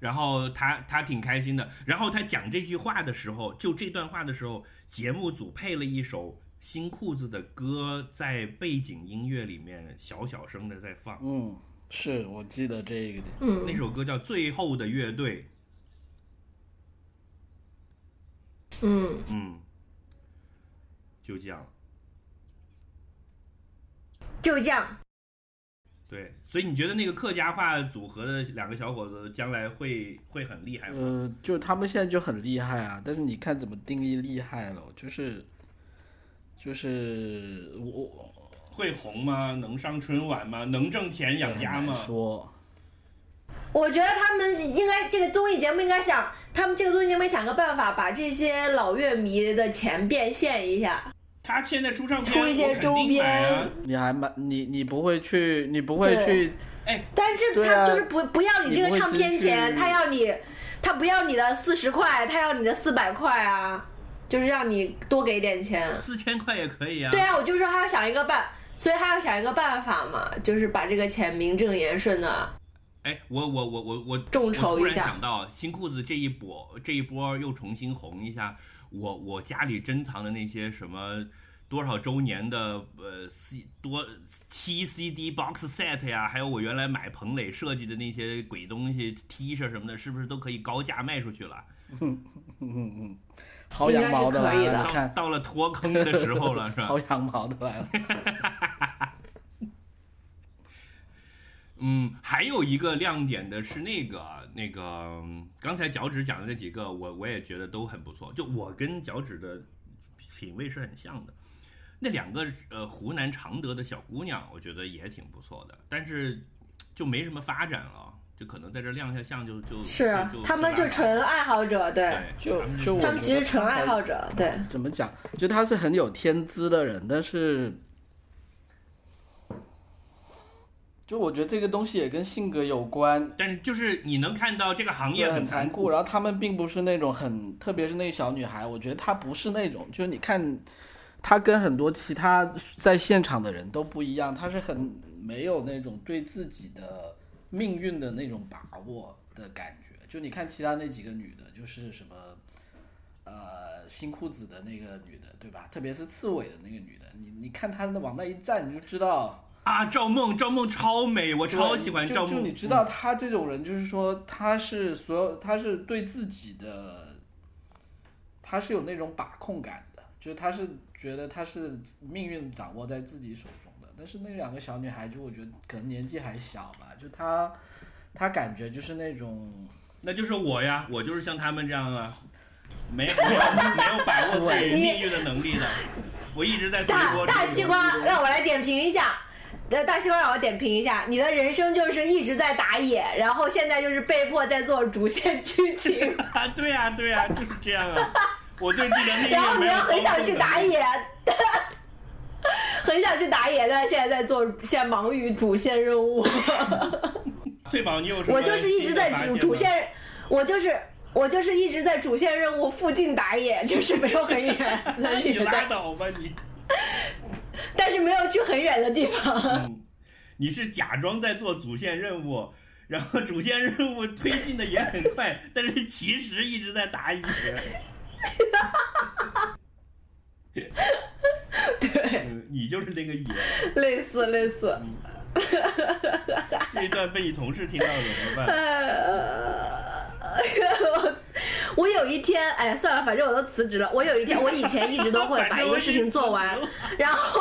然后他他挺开心的。然后他讲这句话的时候，就这段话的时候，节目组配了一首新裤子的歌，在背景音乐里面小小声的在放。嗯，是我记得这个。嗯那首歌叫《最后的乐队》。嗯，嗯，就这样。就这样。对，所以你觉得那个客家话组合的两个小伙子将来会会很厉害吗？呃，就他们现在就很厉害啊，但是你看怎么定义厉害了？就是就是我我会红吗？能上春晚吗？能挣钱养家吗？说，我觉得他们应该这个综艺节目应该想，他们这个综艺节目想个办法，把这些老乐迷的钱变现一下。他现在出唱片，出一些周边啊。你还买你你不会去，你不会去？哎，但是他就是不不要你这个唱片钱，他要你，他不要你的四十块，他要你的四百块啊，就是让你多给点钱。四千块也可以啊。对啊，我就说他要想一个办，所以他要想一个办法嘛，就是把这个钱名正言顺的。哎，我我我我我众筹一下然想到，新裤子这一波这一波又重新红一下，我我家里珍藏的那些什么多少周年的呃 C 多七 CD box set 呀，还有我原来买彭磊设计的那些鬼东西 T 恤什么的，是不是都可以高价卖出去了？嗯嗯嗯，薅羊毛的来了，到，到了脱坑的时候了，是吧？薅羊毛的来了，嗯，还有一个亮点的是那个那个嗯刚才脚趾讲的那几个，我我也觉得都很不错。就我跟脚趾的品味是很像的。那两个呃湖南常德的小姑娘，我觉得也挺不错的，但是就没什么发展了，就可能在这亮下相就就是啊他们就纯爱好者，对，对，就就我他们其实纯爱好者。者，对。怎么讲？就他是很有天资的人，但是，就我觉得这个东西也跟性格有关，但是就是你能看到这个行业很残残酷。然后他们并不是那种很，特别是那个小女孩，我觉得她不是那种，就是你看，她跟很多其他在现场的人都不一样，她是很没有那种对自己的命运的那种把握的感觉。就你看其他那几个女的，就是什么。呃，新裤子的那个女的，对吧？特别是刺猬的那个女的，你你看她那往那一站，你就知道，啊，赵梦，赵梦超美，我超喜欢赵梦。就你知道，她这种人，就是说，她是所有，她是对自己的，她是有那种把控感的。就是他是觉得他是命运掌握在自己手中的，但是那两个小女孩就我觉得可能年纪还小吧，就她她感觉就是那种那就是我呀，我就是像他们这样啊，没 没有没有把握自己命运的能力的，我一直在随大大西瓜，让我来点评一下。呃，大西瓜让我点评一下，你的人生就是一直在打野，然后现在就是被迫在做主线剧情，啊，对呀、对呀、就是这样啊。我对自己的命 然后你要很想去打野，很想去打野，但是现在在做，现在忙于主线任务。最忙，你有什么？我就是一直在主主，线，我就是我就是一直在主线任务附近打野，就是没有很远，你拉，倒吧你。但是没有去很远的地方。嗯，你是假装在做主线任务，然后主线任务推进的也很快，但是其实一直在打野。对，嗯，你就是那个野。类似类似。这一段被你同事听到了怎么办？呃，我有一天，哎呀，算了，反正我都辞职了。我有一天，我以前一直都会 把一个事情做完，然后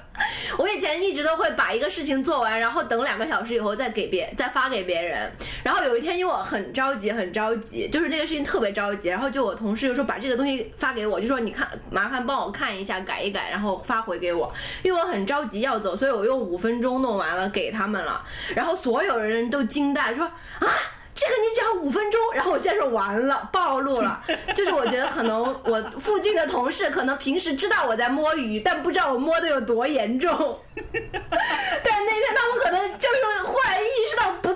我以前一直都会把一个事情做完，然后等两个小时以后再给别再发给别人。然后有一天，因为我很着急，很着急，就是那个事情特别着急，然后就我同事就说把这个东西发给我，就说你看，麻烦帮我看一下，改一改，然后发回给我。因为我很着急要走，所以我用五分钟弄完了给他们了。然后所有人都惊呆，说啊。这个你只要五分钟，然后我现在说完了，暴露了，就是我觉得可能我附近的同事可能平时知道我在摸鱼，但不知道我摸的有多严重，但那天他们可能就是忽然意识到不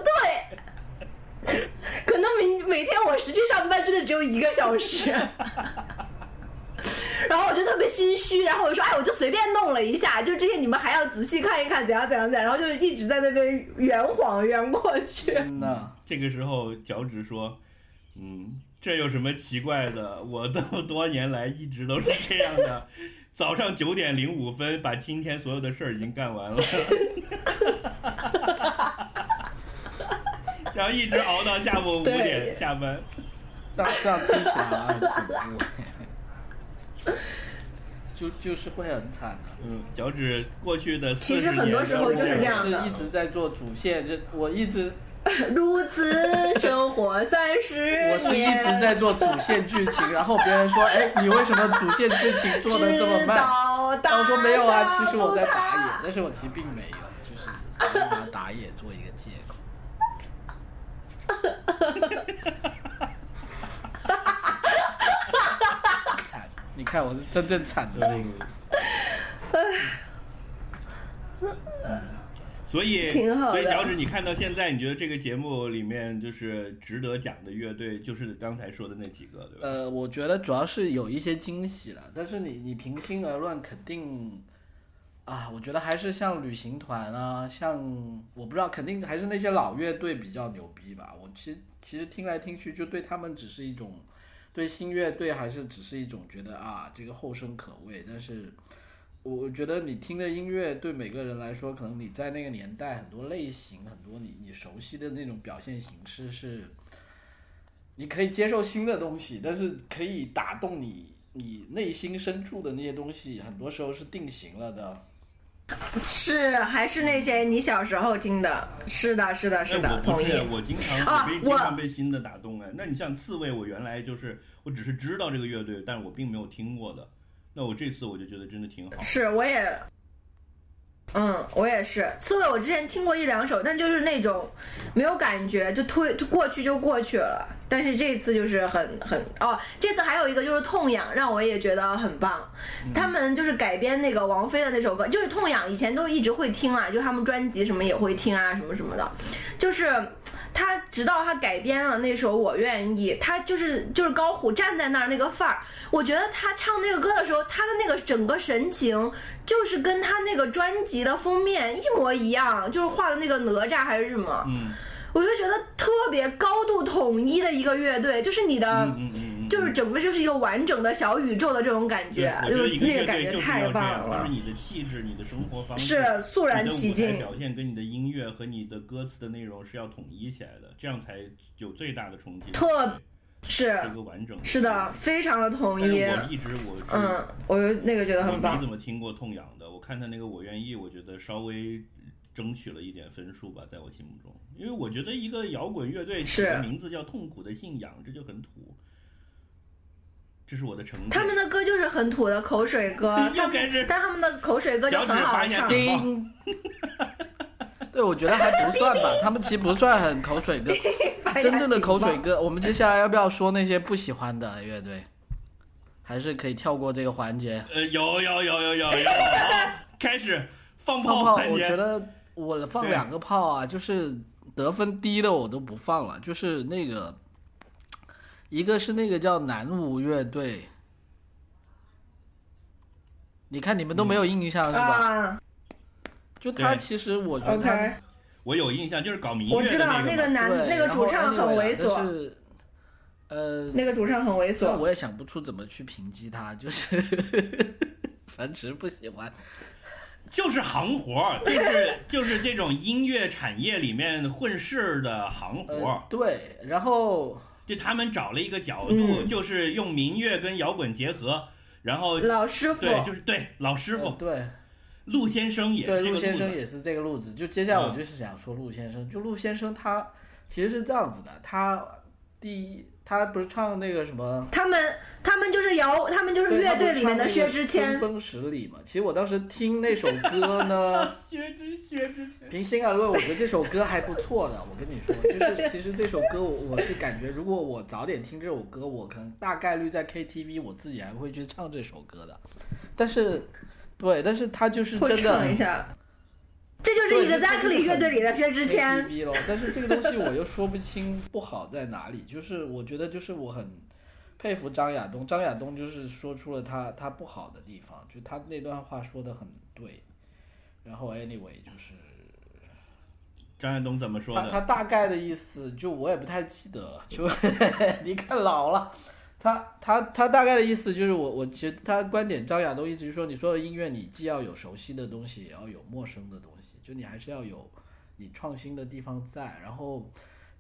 对，可能每每天我实际上班真的只有一个小时。然后我就特别心虚，然后我就说，哎，我就随便弄了一下，就这些你们还要仔细看一看，怎样怎样怎样，然后就一直在那边圆谎圆过去。真的。这个时候，脚趾说：“嗯，这有什么奇怪的？我这么多年来一直都是这样的。早上九点零五分把今天所有的事儿已经干完了，然后一直熬到下午五点下班。这样这样听起来好像很恐怖，就就是会很惨的。嗯，脚趾过去的其实很多时候就是这样是一直在做主线，就我一直 如此生活三十年，我是一直在做主线剧情，然后别人说，哎，你为什么主线剧情做的这么慢？然后我说没有啊，其实我在打野，但是我其实并没有，就是拿打野做一个借口。惨，你看我是真正惨的那个。所以，挺好所以脚趾，你看到现在，你觉得这个节目里面就是值得讲的乐队，就是刚才说的那几个，对吧？呃，我觉得主要是有一些惊喜了，但是你你平心而论，肯定啊，我觉得还是像旅行团啊，像我不知道，肯定还是那些老乐队比较牛逼吧。我其实其实听来听去，就对他们只是一种对新乐队还是只是一种觉得啊，这个后生可畏，但是。我觉得你听的音乐对每个人来说，可能你在那个年代很多类型，很多你你熟悉的那种表现形式是，你可以接受新的东西，但是可以打动你你内心深处的那些东西，很多时候是定型了的。是还是那些你小时候听的？是的，是的，是的，同意，。我经常啊我经常被新的打动哎。那你像刺猬，我原来就是我只是知道这个乐队，但是我并没有听过的。那我这次我就觉得真的挺好。是，我也，嗯，我也是。刺猬我之前听过一两首，但就是那种没有感觉，就推过去就过去了。但是这次就是很很哦，这次还有一个就是痛痒，让我也觉得很棒。他们就是改编那个王菲的那首歌，就是痛痒，以前都一直会听啊，就他们专辑什么也会听啊，什么什么的。就是他直到他改编了那首《我愿意》，他就是就是高虎站在那儿那个范儿，我觉得他唱那个歌的时候，他的那个整个神情，就是跟他那个专辑的封面一模一样，就是画的那个哪吒还是什么，嗯我就觉得特别高度统一的一个乐队，就是你的。嗯嗯嗯嗯，就是整个就是一个完整的小宇宙的这种感觉，，就是那个感觉太棒了是。你的气质、你的生活方式，是肃然起敬表现跟你的音乐和你的歌词的内容是要统一起来的，这样才有最大的冲击。特是是个完整的。是的，非常的统一。我一直我嗯，我就那个觉得很棒你怎。么听过痛痒的，我看他那个我愿意，我觉得稍微争取了一点分数吧，在我心目中，因为我觉得一个摇滚乐队起的名字叫痛苦的信仰，这就很土。这是我的成绩。他们的歌就是很土的口水歌，又开始但他们的口水歌就很好唱。对，我觉得还不算吧，他们其实不算很口水歌。真正的口水歌，我们接下来要不要说那些不喜欢的乐队？还是可以跳过这个环节。呃，有有有有有有，开始放炮环节。我觉得我放两个炮啊，就是得分低的我都不放了，就是那个，一个是那个叫南无乐队，你看你们都没有印象、是吧？啊就他其实我觉得我有印象，就是搞民乐我知道。那个男，那个主唱很猥琐，是呃，那个主唱很猥琐。我也想不出怎么去评击他，就是反正只是不喜欢。就是行活儿，就是就是这种音乐产业里面混事儿的行活呃儿。，对，然后就他们找了一个角度，嗯就是用民乐跟摇滚结合，然后老师傅，对，就是对老师傅呃对陆先生也，是这陆先个路子。生也是这个路子。就接下来我嗯就是想说陆先生，就陆先生他其实是这样子的，他第一他不是唱那个什么。他们他们就是摇，他们就是乐队里面的薛之谦春。风十里嘛。其实我当时听那首歌呢，薛之薛之谦，平心而论，我觉得这首歌还不错的。我跟你说，就是其实这首歌我我是感觉，如果我早点听这首歌，我可能大概率在 KTV 我自己还会去唱这首歌的。但是，对，但是他就是真的唱一下，这就是对 Exactly 乐队里的薛之谦。咯，但是这个东西我又说不清不好在哪里，就是我觉得就是我很佩服张亚东，张亚东就是说出了他他不好的地方，就他那段话说的很对，然后 anyway 就是张亚东怎么说他的？他大概的意思就我也不太记得了，就 你看老了。他他他大概的意思就是我我其实他观点张亚东一直说你说的音乐你既要有熟悉的东西，也要有陌生的东西，就你还是要有你创新的地方在。然后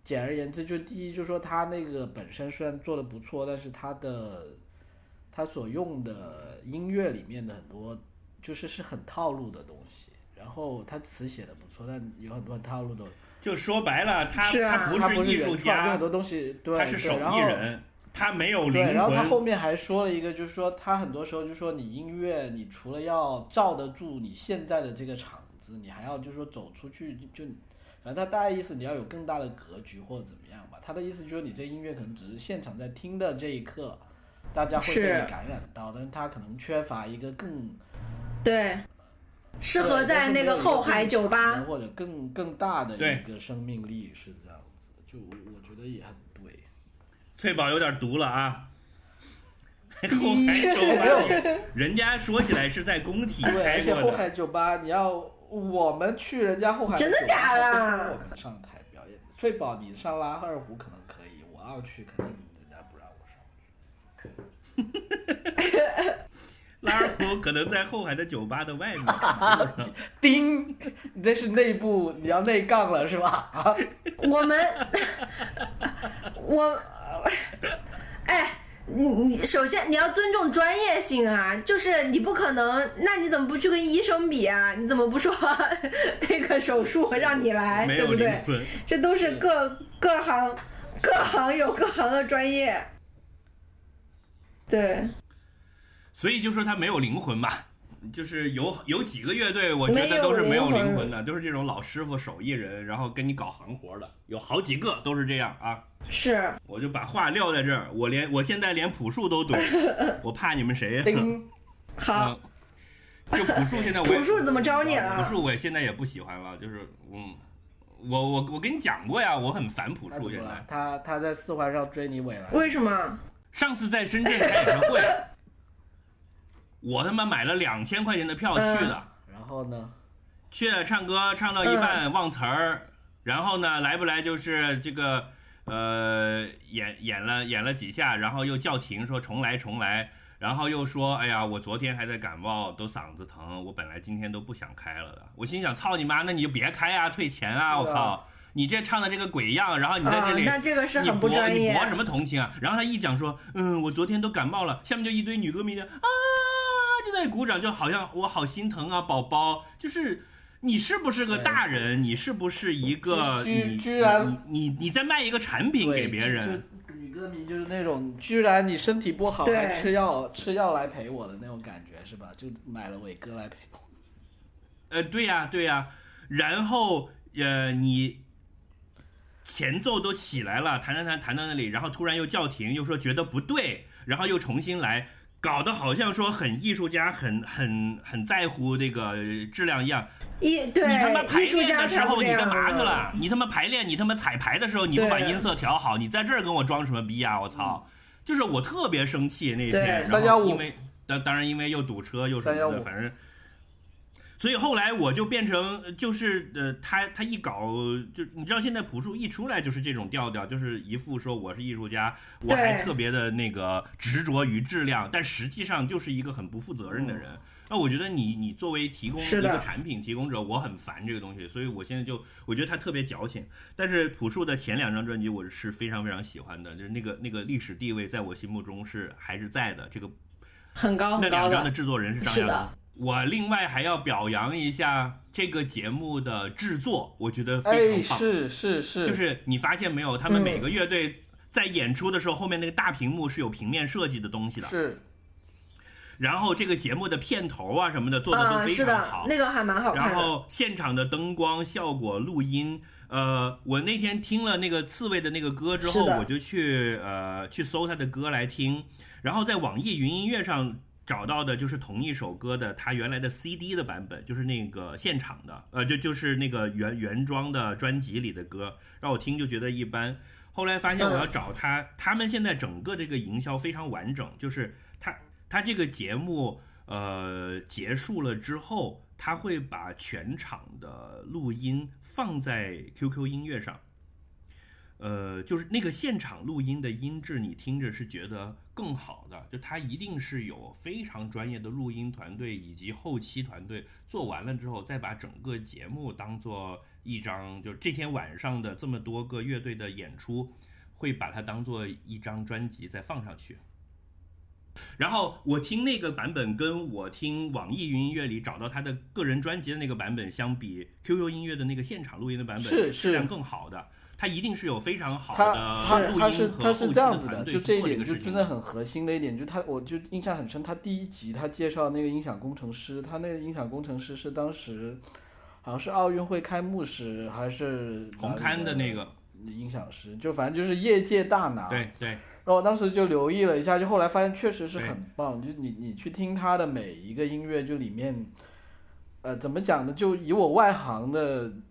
简而言之，就第一就是说他那个本身虽然做的不错，但是他的他所用的音乐里面的很多就是是很套路的东西。然后他词写的不错，但有很多很套路的就说白了，他他不是艺术原创，就很，多东西对，他是手艺人，他没有灵对，然后他。后面还说了一个，就是说他很多时候就说你音乐，你除了要罩得住你现在的这个场子，你还要就是说走出去，就反正他大概意思你要有更大的格局或者怎么样吧。他的意思就是你这音乐可能只是现场在听的这一刻，大家会被是你感染到，但是他可能缺乏一个更对，适合在那个后海酒吧。或者更更大的一个生命力是这样子，就我觉得也很对。翠宝有点毒了啊！后海酒吧，人家说起来是在工体对，开而且，后海酒吧，你要我们去人家后海真的假的我们上台表演，翠宝你上拉二胡可能可以，我要去肯定人家不让我上去。拉二胡可能在后海的酒吧的外面。叮，你这是内部，你要内杠了是吧？啊，我们，我，哎，你你首先你要尊重专业性啊，就是你不可能，那你怎么不去跟医生比啊？你怎么不说 那个手术让你来，对不对？这都是各各行各行有各行的专业。对，所以就说他没有灵魂吧。就是有有几个乐队，我觉得都是没有灵灵魂的，都是这种老师傅、手艺人，然后跟你搞行活的，有好几个都是这样啊。是我就把话撂在这儿，我连我现在连朴树都怼，我怕你们谁 好，嗯，就朴树现在我 朴树怎么招你了朴树我现在也不喜欢了，就是嗯，我我我跟你讲过呀，我很烦朴树现在？他他在四环上追你尾了？为什么？上次在深圳开演唱会，我他妈买了两千块钱的票去的，然后呢？去了唱歌唱到一半忘词儿，然后呢来不来就是这个呃演演了演了几下，然后又叫停说重来重来，然后又说哎呀我昨天还在感冒都嗓子疼，我本来今天都不想开了的，我心想操你妈，那你就别开啊，退钱啊，我靠！你这唱的这个鬼样，然后你在这里，啊那这个是你很不博专业你博什么同情啊？然后他一讲说，嗯，我昨天都感冒了，下面就一堆女歌迷的啊，就在鼓掌，就好像我好心疼啊，宝宝，就是。你是不是个大人？你是不是一个居你居然你你你在卖一个产品给别人？女歌迷就是那种，居然你身体不好还吃药吃药来陪我的那种感觉是吧？就买了伟哥来陪我。呃，对呀、对呀、然后呃，你前奏都起来了，弹弹弹弹到那里，然后突然又叫停，又说觉得不对，然后又重新来，搞得好像说很艺术家，很很很在乎这个质量一样。艺对你他妈排练的时候你干嘛去了？你他妈排练，你他妈彩排的时候你不把音色调好，你在这儿跟我装什么逼啊！我操！就是我特别生气那一天，然315后因为当当然因为又堵车又什么的，反正。所以后来我就变成呃就是呃，他他一搞就你知道现在朴树一出来就是这种调调，就是一副说我是艺术家，我还特别的那个执着于质量，但实际上就是一个很不负责任的人。那我觉得你你作为提供一个产品提供者，我很烦这个东西，所以我现在就我觉得他特别矫情。但是朴树的前两张专辑我是非常非常喜欢的，就是那个那个历史地位在我心目中是还是在的。这个很高那很高两张的的。制作人是张亚东。我另外还要表扬一下这个节目的制作，我觉得非哎，常棒。是是是，就是你发现没有，他们嗯每个乐队在演出的时候，后面那个大屏幕是有平面设计的东西的。是然后这个节目的片头啊什么的做的都啊，非常好，。那个还蛮好。然后现场的灯光效果、录音，呃，我那天听了那个刺猬的那个歌之后，我就去呃去搜他的歌来听，然后在网易云音乐上找到的就是同一首歌的他原来的 CD 的版本，就是那个现场的，呃，就就是那个原原装的专辑里的歌，让我听就觉得一般。后来发现我要找他，他们现在整个这个营销非常完整，就是他他这个节目呃结束了之后，他会把全场的录音放在 QQ 音乐上。呃，就是那个现场录音的音质，你听着是觉得更好的，就它一定是有非常专业的录音团队以及后期团队做完了之后，再把整个节目当做一张，就是这天晚上的这么多个乐队的演出，会把它当做一张专辑再放上去。然后我听那个版本，跟我听网易云音乐里找到他的个人专辑的那个版本相比，QQ 音乐的那个现场录音的版本是质量更好的。它一定是有非常好的他录他是他是这样子团的，就这一点就真的很核心的一点，就他我就印象很深，他第一集他介绍那个音响工程师，他那个音响工程师是当时好像是奥运会开幕式还是红勘的那个，音响师，就反正就是业界大拿。对对，然后我当时就留意了一下，就后来发现确实是很棒。就你你去听他的每一个音乐，就里面，呃，怎么讲呢？就以我外行的嗯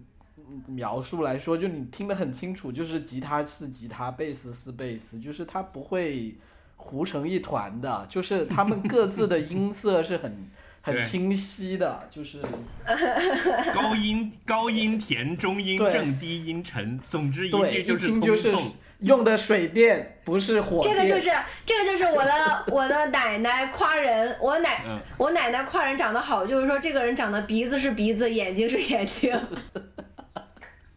描述来说，就你听得很清楚，就是吉他是吉他，贝斯是贝斯，就是它不会糊成一团的，就是他们各自的音色是很很清晰的，就是 高音高音甜，中音正，低音沉，总之一句就是通听就是透。用的水电不是火电。这个就是这个就是我的 我的奶奶夸人，我奶、嗯我奶奶夸人长得好，就是说这个人长得鼻子是鼻子，眼睛是眼睛。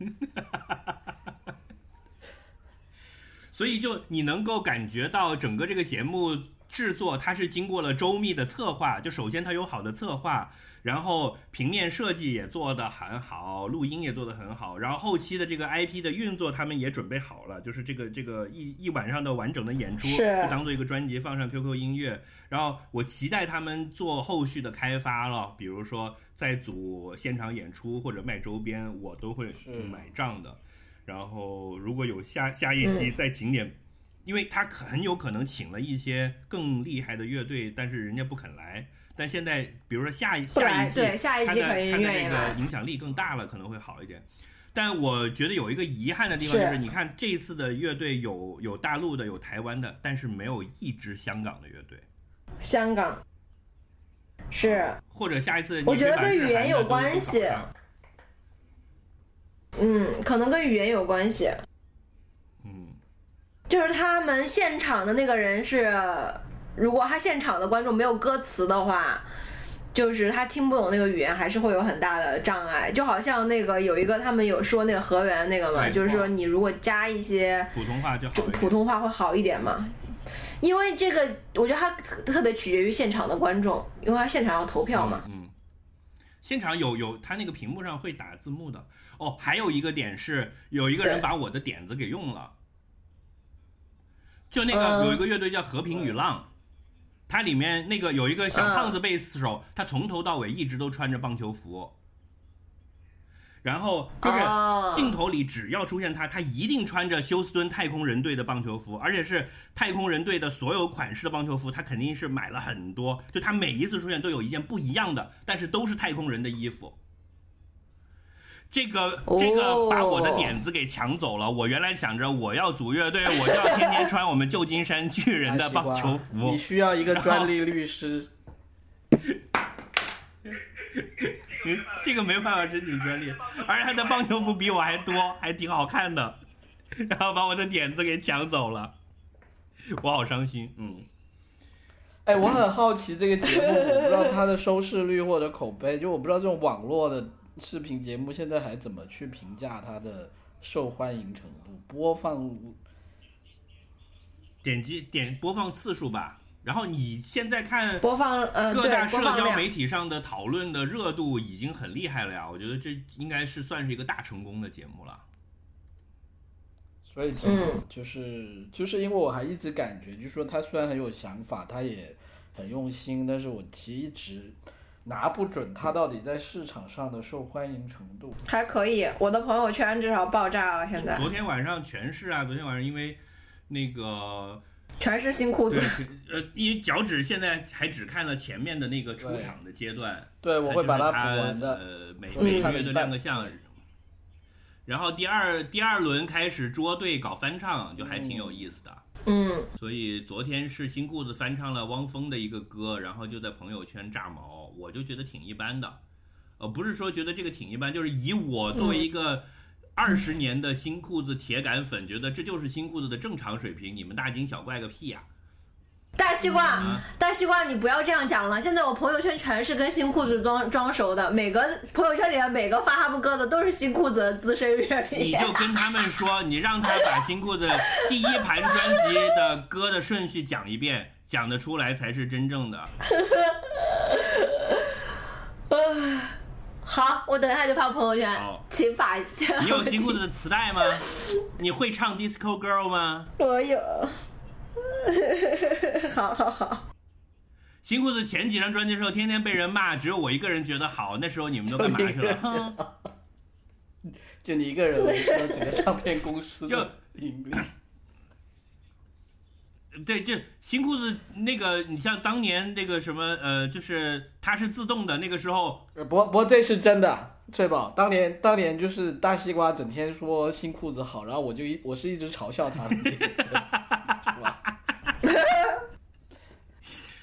所以就你能够感觉到整个这个节目制作，它是经过了周密的策划。就首先它有好的策划，然后平面设计也做得很好，录音也做得很好，然后后期的这个 IP 的运作他们也准备好了，就是这个这个一一晚上的完整的演出，是就当做一个专辑放上 QQ 音乐。然后我期待他们做后续的开发了，比如说在组现场演出或者卖周边，我都会买账的。然后如果有下下一期在景点，因为他很有可能请了一些更厉害的乐队，但是人家不肯来。但现在比如说下一下一季，对下一季肯定他的这个。影响力更大了，可能会好一点。但我觉得有一个遗憾的地方就是，是你看这一次的乐队有有大陆的，有台湾的，但是没有一支香港的乐队。香港是或者下一次，我觉得跟语言有关系嗯，可能跟语言有关系。嗯，就是他们现场的那个人是，如果他现场的观众没有歌词的话，就是他听不懂那个语言，还是会有很大的障碍。就好像那个有一个他们有说那个河源那个嘛，就是说你如果加一些普通话就好。普通话会好一点嘛。因为这个，我觉得它特别取决于现场的观众，因为他现场要投票嘛。嗯，现场有有他那个屏幕上会打字幕的。哦，还有一个点是，有一个人把我的点子给用了。就那个嗯有一个乐队叫和平与浪，它里面那个有一个小胖子贝斯手，他从头到尾一直都穿着棒球服。然后就是哦镜头里只要出现他，他一定穿着休斯敦太空人队的棒球服，而且是太空人队的所有款式的棒球服，他肯定是买了很多，就他每一次出现都有一件不一样的，但是都是太空人的衣服。这个哦这个把我的点子给抢走了。我原来想着我要组乐队，我就要天天穿我们旧金山巨人的棒球服 你。需要一个专利律师。这个没办法申请专利，而且他的棒球服比我还多，还挺好看的，然后把我的点子给抢走了，我好伤心。嗯，哎，我很好奇这个节目，我不知道它的收视率或者口碑，就我不知道这种网络的视频节目现在还怎么去评价它的受欢迎程度、播放。点击点播放次数吧。然后你现在看播放，呃，各大，社。交媒体上的讨论的热度已经很厉害了呀，我觉得这应该是算是一个大成功的节目了。所以就是就是因为我还一直感觉，就是说他虽然很有想法，他也很用心，但是我其实一直拿不准他到底在市场上的受欢迎程度。还可以，我的朋友圈至少爆炸了，现在昨天晚上全是啊，昨天晚上因为那个全是新裤子。，呃，因为脚趾现在还只看了前面的那个出场的阶段，对，我会把它它补完的。呃，每嗯每个月都亮个相。然后第二第二轮开始捉对搞翻唱，就还挺有意思的。嗯，所以昨天是新裤子翻唱了汪峰的一个歌，然后就在朋友圈炸毛，我就觉得挺一般的。呃，不是说觉得这个挺一般，就是以我作为一个二十年的新裤子铁杆粉，觉得这就是新裤子的正常水平，你们大惊小怪个屁呀、大西瓜，嗯大西瓜，你不要这样讲了。现在我朋友圈全是跟新裤子装装熟的，每个朋友圈里面每个发哈布哥的都是新裤子的资深乐迷。你就跟他们说，你让他把新裤子第一盘专辑的歌的顺序讲一遍，讲得出来才是真正的。好，我等一下就发朋友圈好，请把。你有新裤子的磁带吗？你会唱 Disco Girl 吗？我有。好 好好，新裤子前几张专辑的时候，天天被人骂，只有我一个人觉得好。那时候你们都干嘛去了？哼，就你一个人，我说整个唱片公司就的盈利。对，就新裤子那个，你像当年那个什么，呃，就是它是自动的，那个时候呃不过不过这是真的，翠宝当年当年就是大西瓜整天说新裤子好，然后我就一我是一直嘲笑他？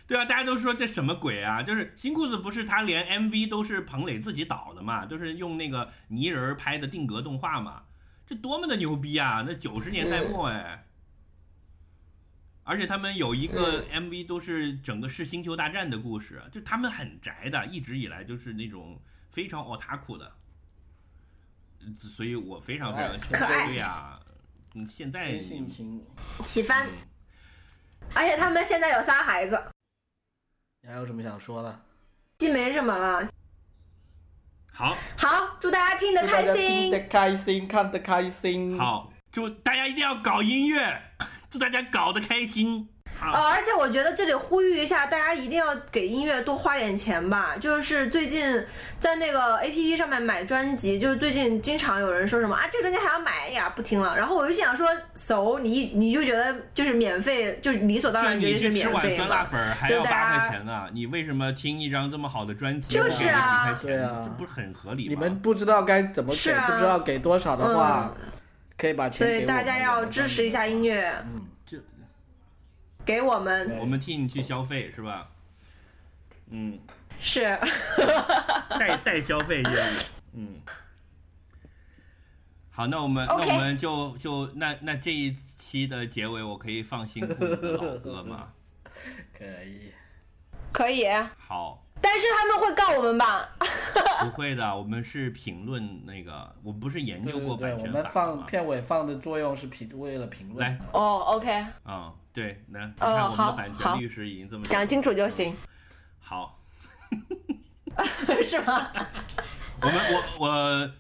对啊，大家都说这什么鬼啊？就是新裤子不是他连 MV 都是彭磊自己导的嘛，都是用那个泥人拍的定格动画嘛，这多么的牛逼啊！那九十年代末哎，而且他们有一个 MV 都是整个是星球大战的故事，就他们很宅的，一直以来就是那种非常 otaku 的，所以我非常非常可爱对呀、嗯，现在真性情。起翻嗯，而且他们现在有仨孩子，你还有什么想说的？既没什么了。好好，祝大家听得开心听。得开心，看得开心。，好，祝大家一定要搞音乐，祝大家搞得开心。好。呃，而且我觉得这里呼吁一下，大家一定要给音乐多花点钱吧。就是最近在那个 A P P 上面买专辑，就是最近经常有人说什么啊，这个专辑还要买哎呀，不听了。然后我就想说，，so 你你就觉得就是免费，就是理所当然觉是免去吃碗费。酸辣粉还要八块钱呢，你为什么听一张这么好的专辑就是不给个几啊块钱？对啊这不是很合理吗？你们不知道该怎么给，是啊不知道给多少的话，嗯，可以把钱给我们所以大家要支持一下音。乐，给我们我们替你去消费是吧？嗯，是。代代消费业务，嗯。好，那我们那我们就就那那这一期的结尾，我可以放新裤子的老歌吗？可以。可以，好，但是他们会告我们吧？不会的，我们是评论那个，我们不是研究过对对，版权法我们放？片尾放的作用是评为了评论。来，哦，OK，啊、对，那看我们的版权律师已经这么讲清楚就行，好，是吗？我们我我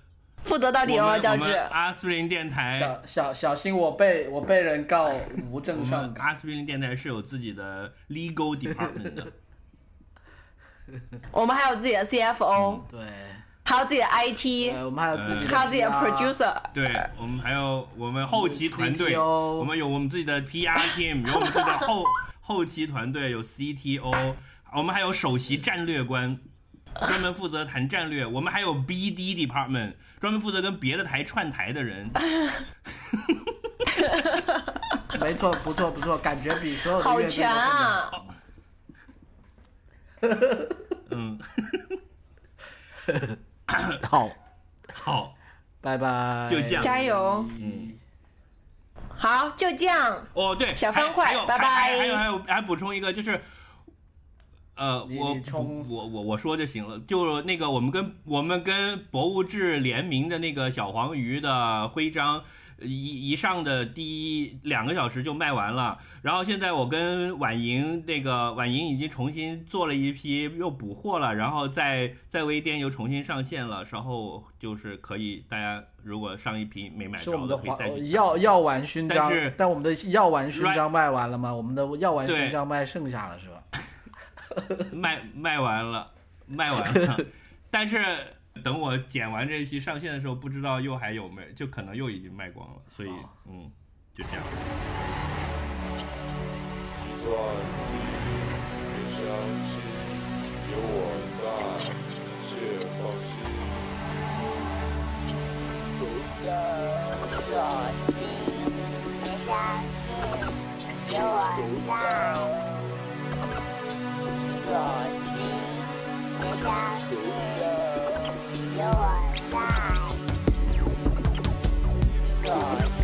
负责到底哦，我们我们教授。阿斯林电台，小小小心我被我被人告无证上岗。阿斯林电台是有自己的 legal department 的，我们还有自己的 CFO，对，还有自己的 IT，呃，我们还有自己还有自己的 producer。对我们还有我们后期团队，我们有我们自己的 PR team，有我们自己的后后期团队，有 CTO，我们还有首席战略官，专门负责谈战略。我们还有 BD department，专门负责跟别的台串台的人。没错，不错不错，感觉比所有好全更啊！嗯，好，好，拜拜，就这样加油！嗯。好，就这样。哦，对，小方块拜拜还还还有还有还补充一个，就是，呃，我我我我说就行了，就那个我们跟我们跟博物志联名的那个小黄鱼的徽章。一一上的第一两个小时就卖完了，然后现在我跟婉莹那个婉莹已经重新做了一批，又补货了，然后在在微店又重新上线了，稍后就是可以大家如果上一批没买着可以再去药药丸勋章但是，但我们的药丸勋章卖完了吗？我们的药丸勋章卖剩下了是吧？卖卖完了，卖完了，但是等我剪完这一期上线的时候，不知道又还有没，就可能又已经卖光了，所以嗯，就这样。心。计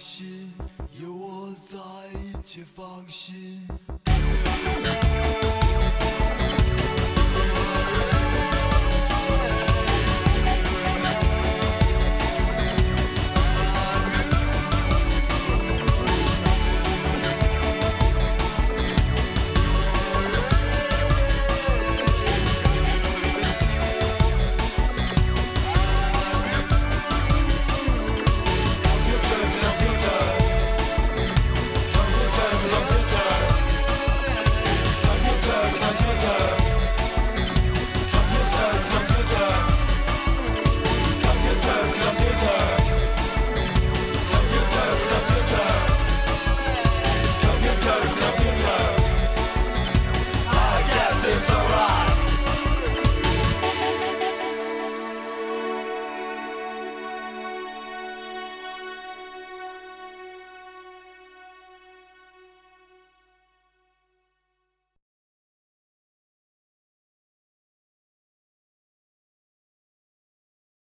心，有我在，一切放心。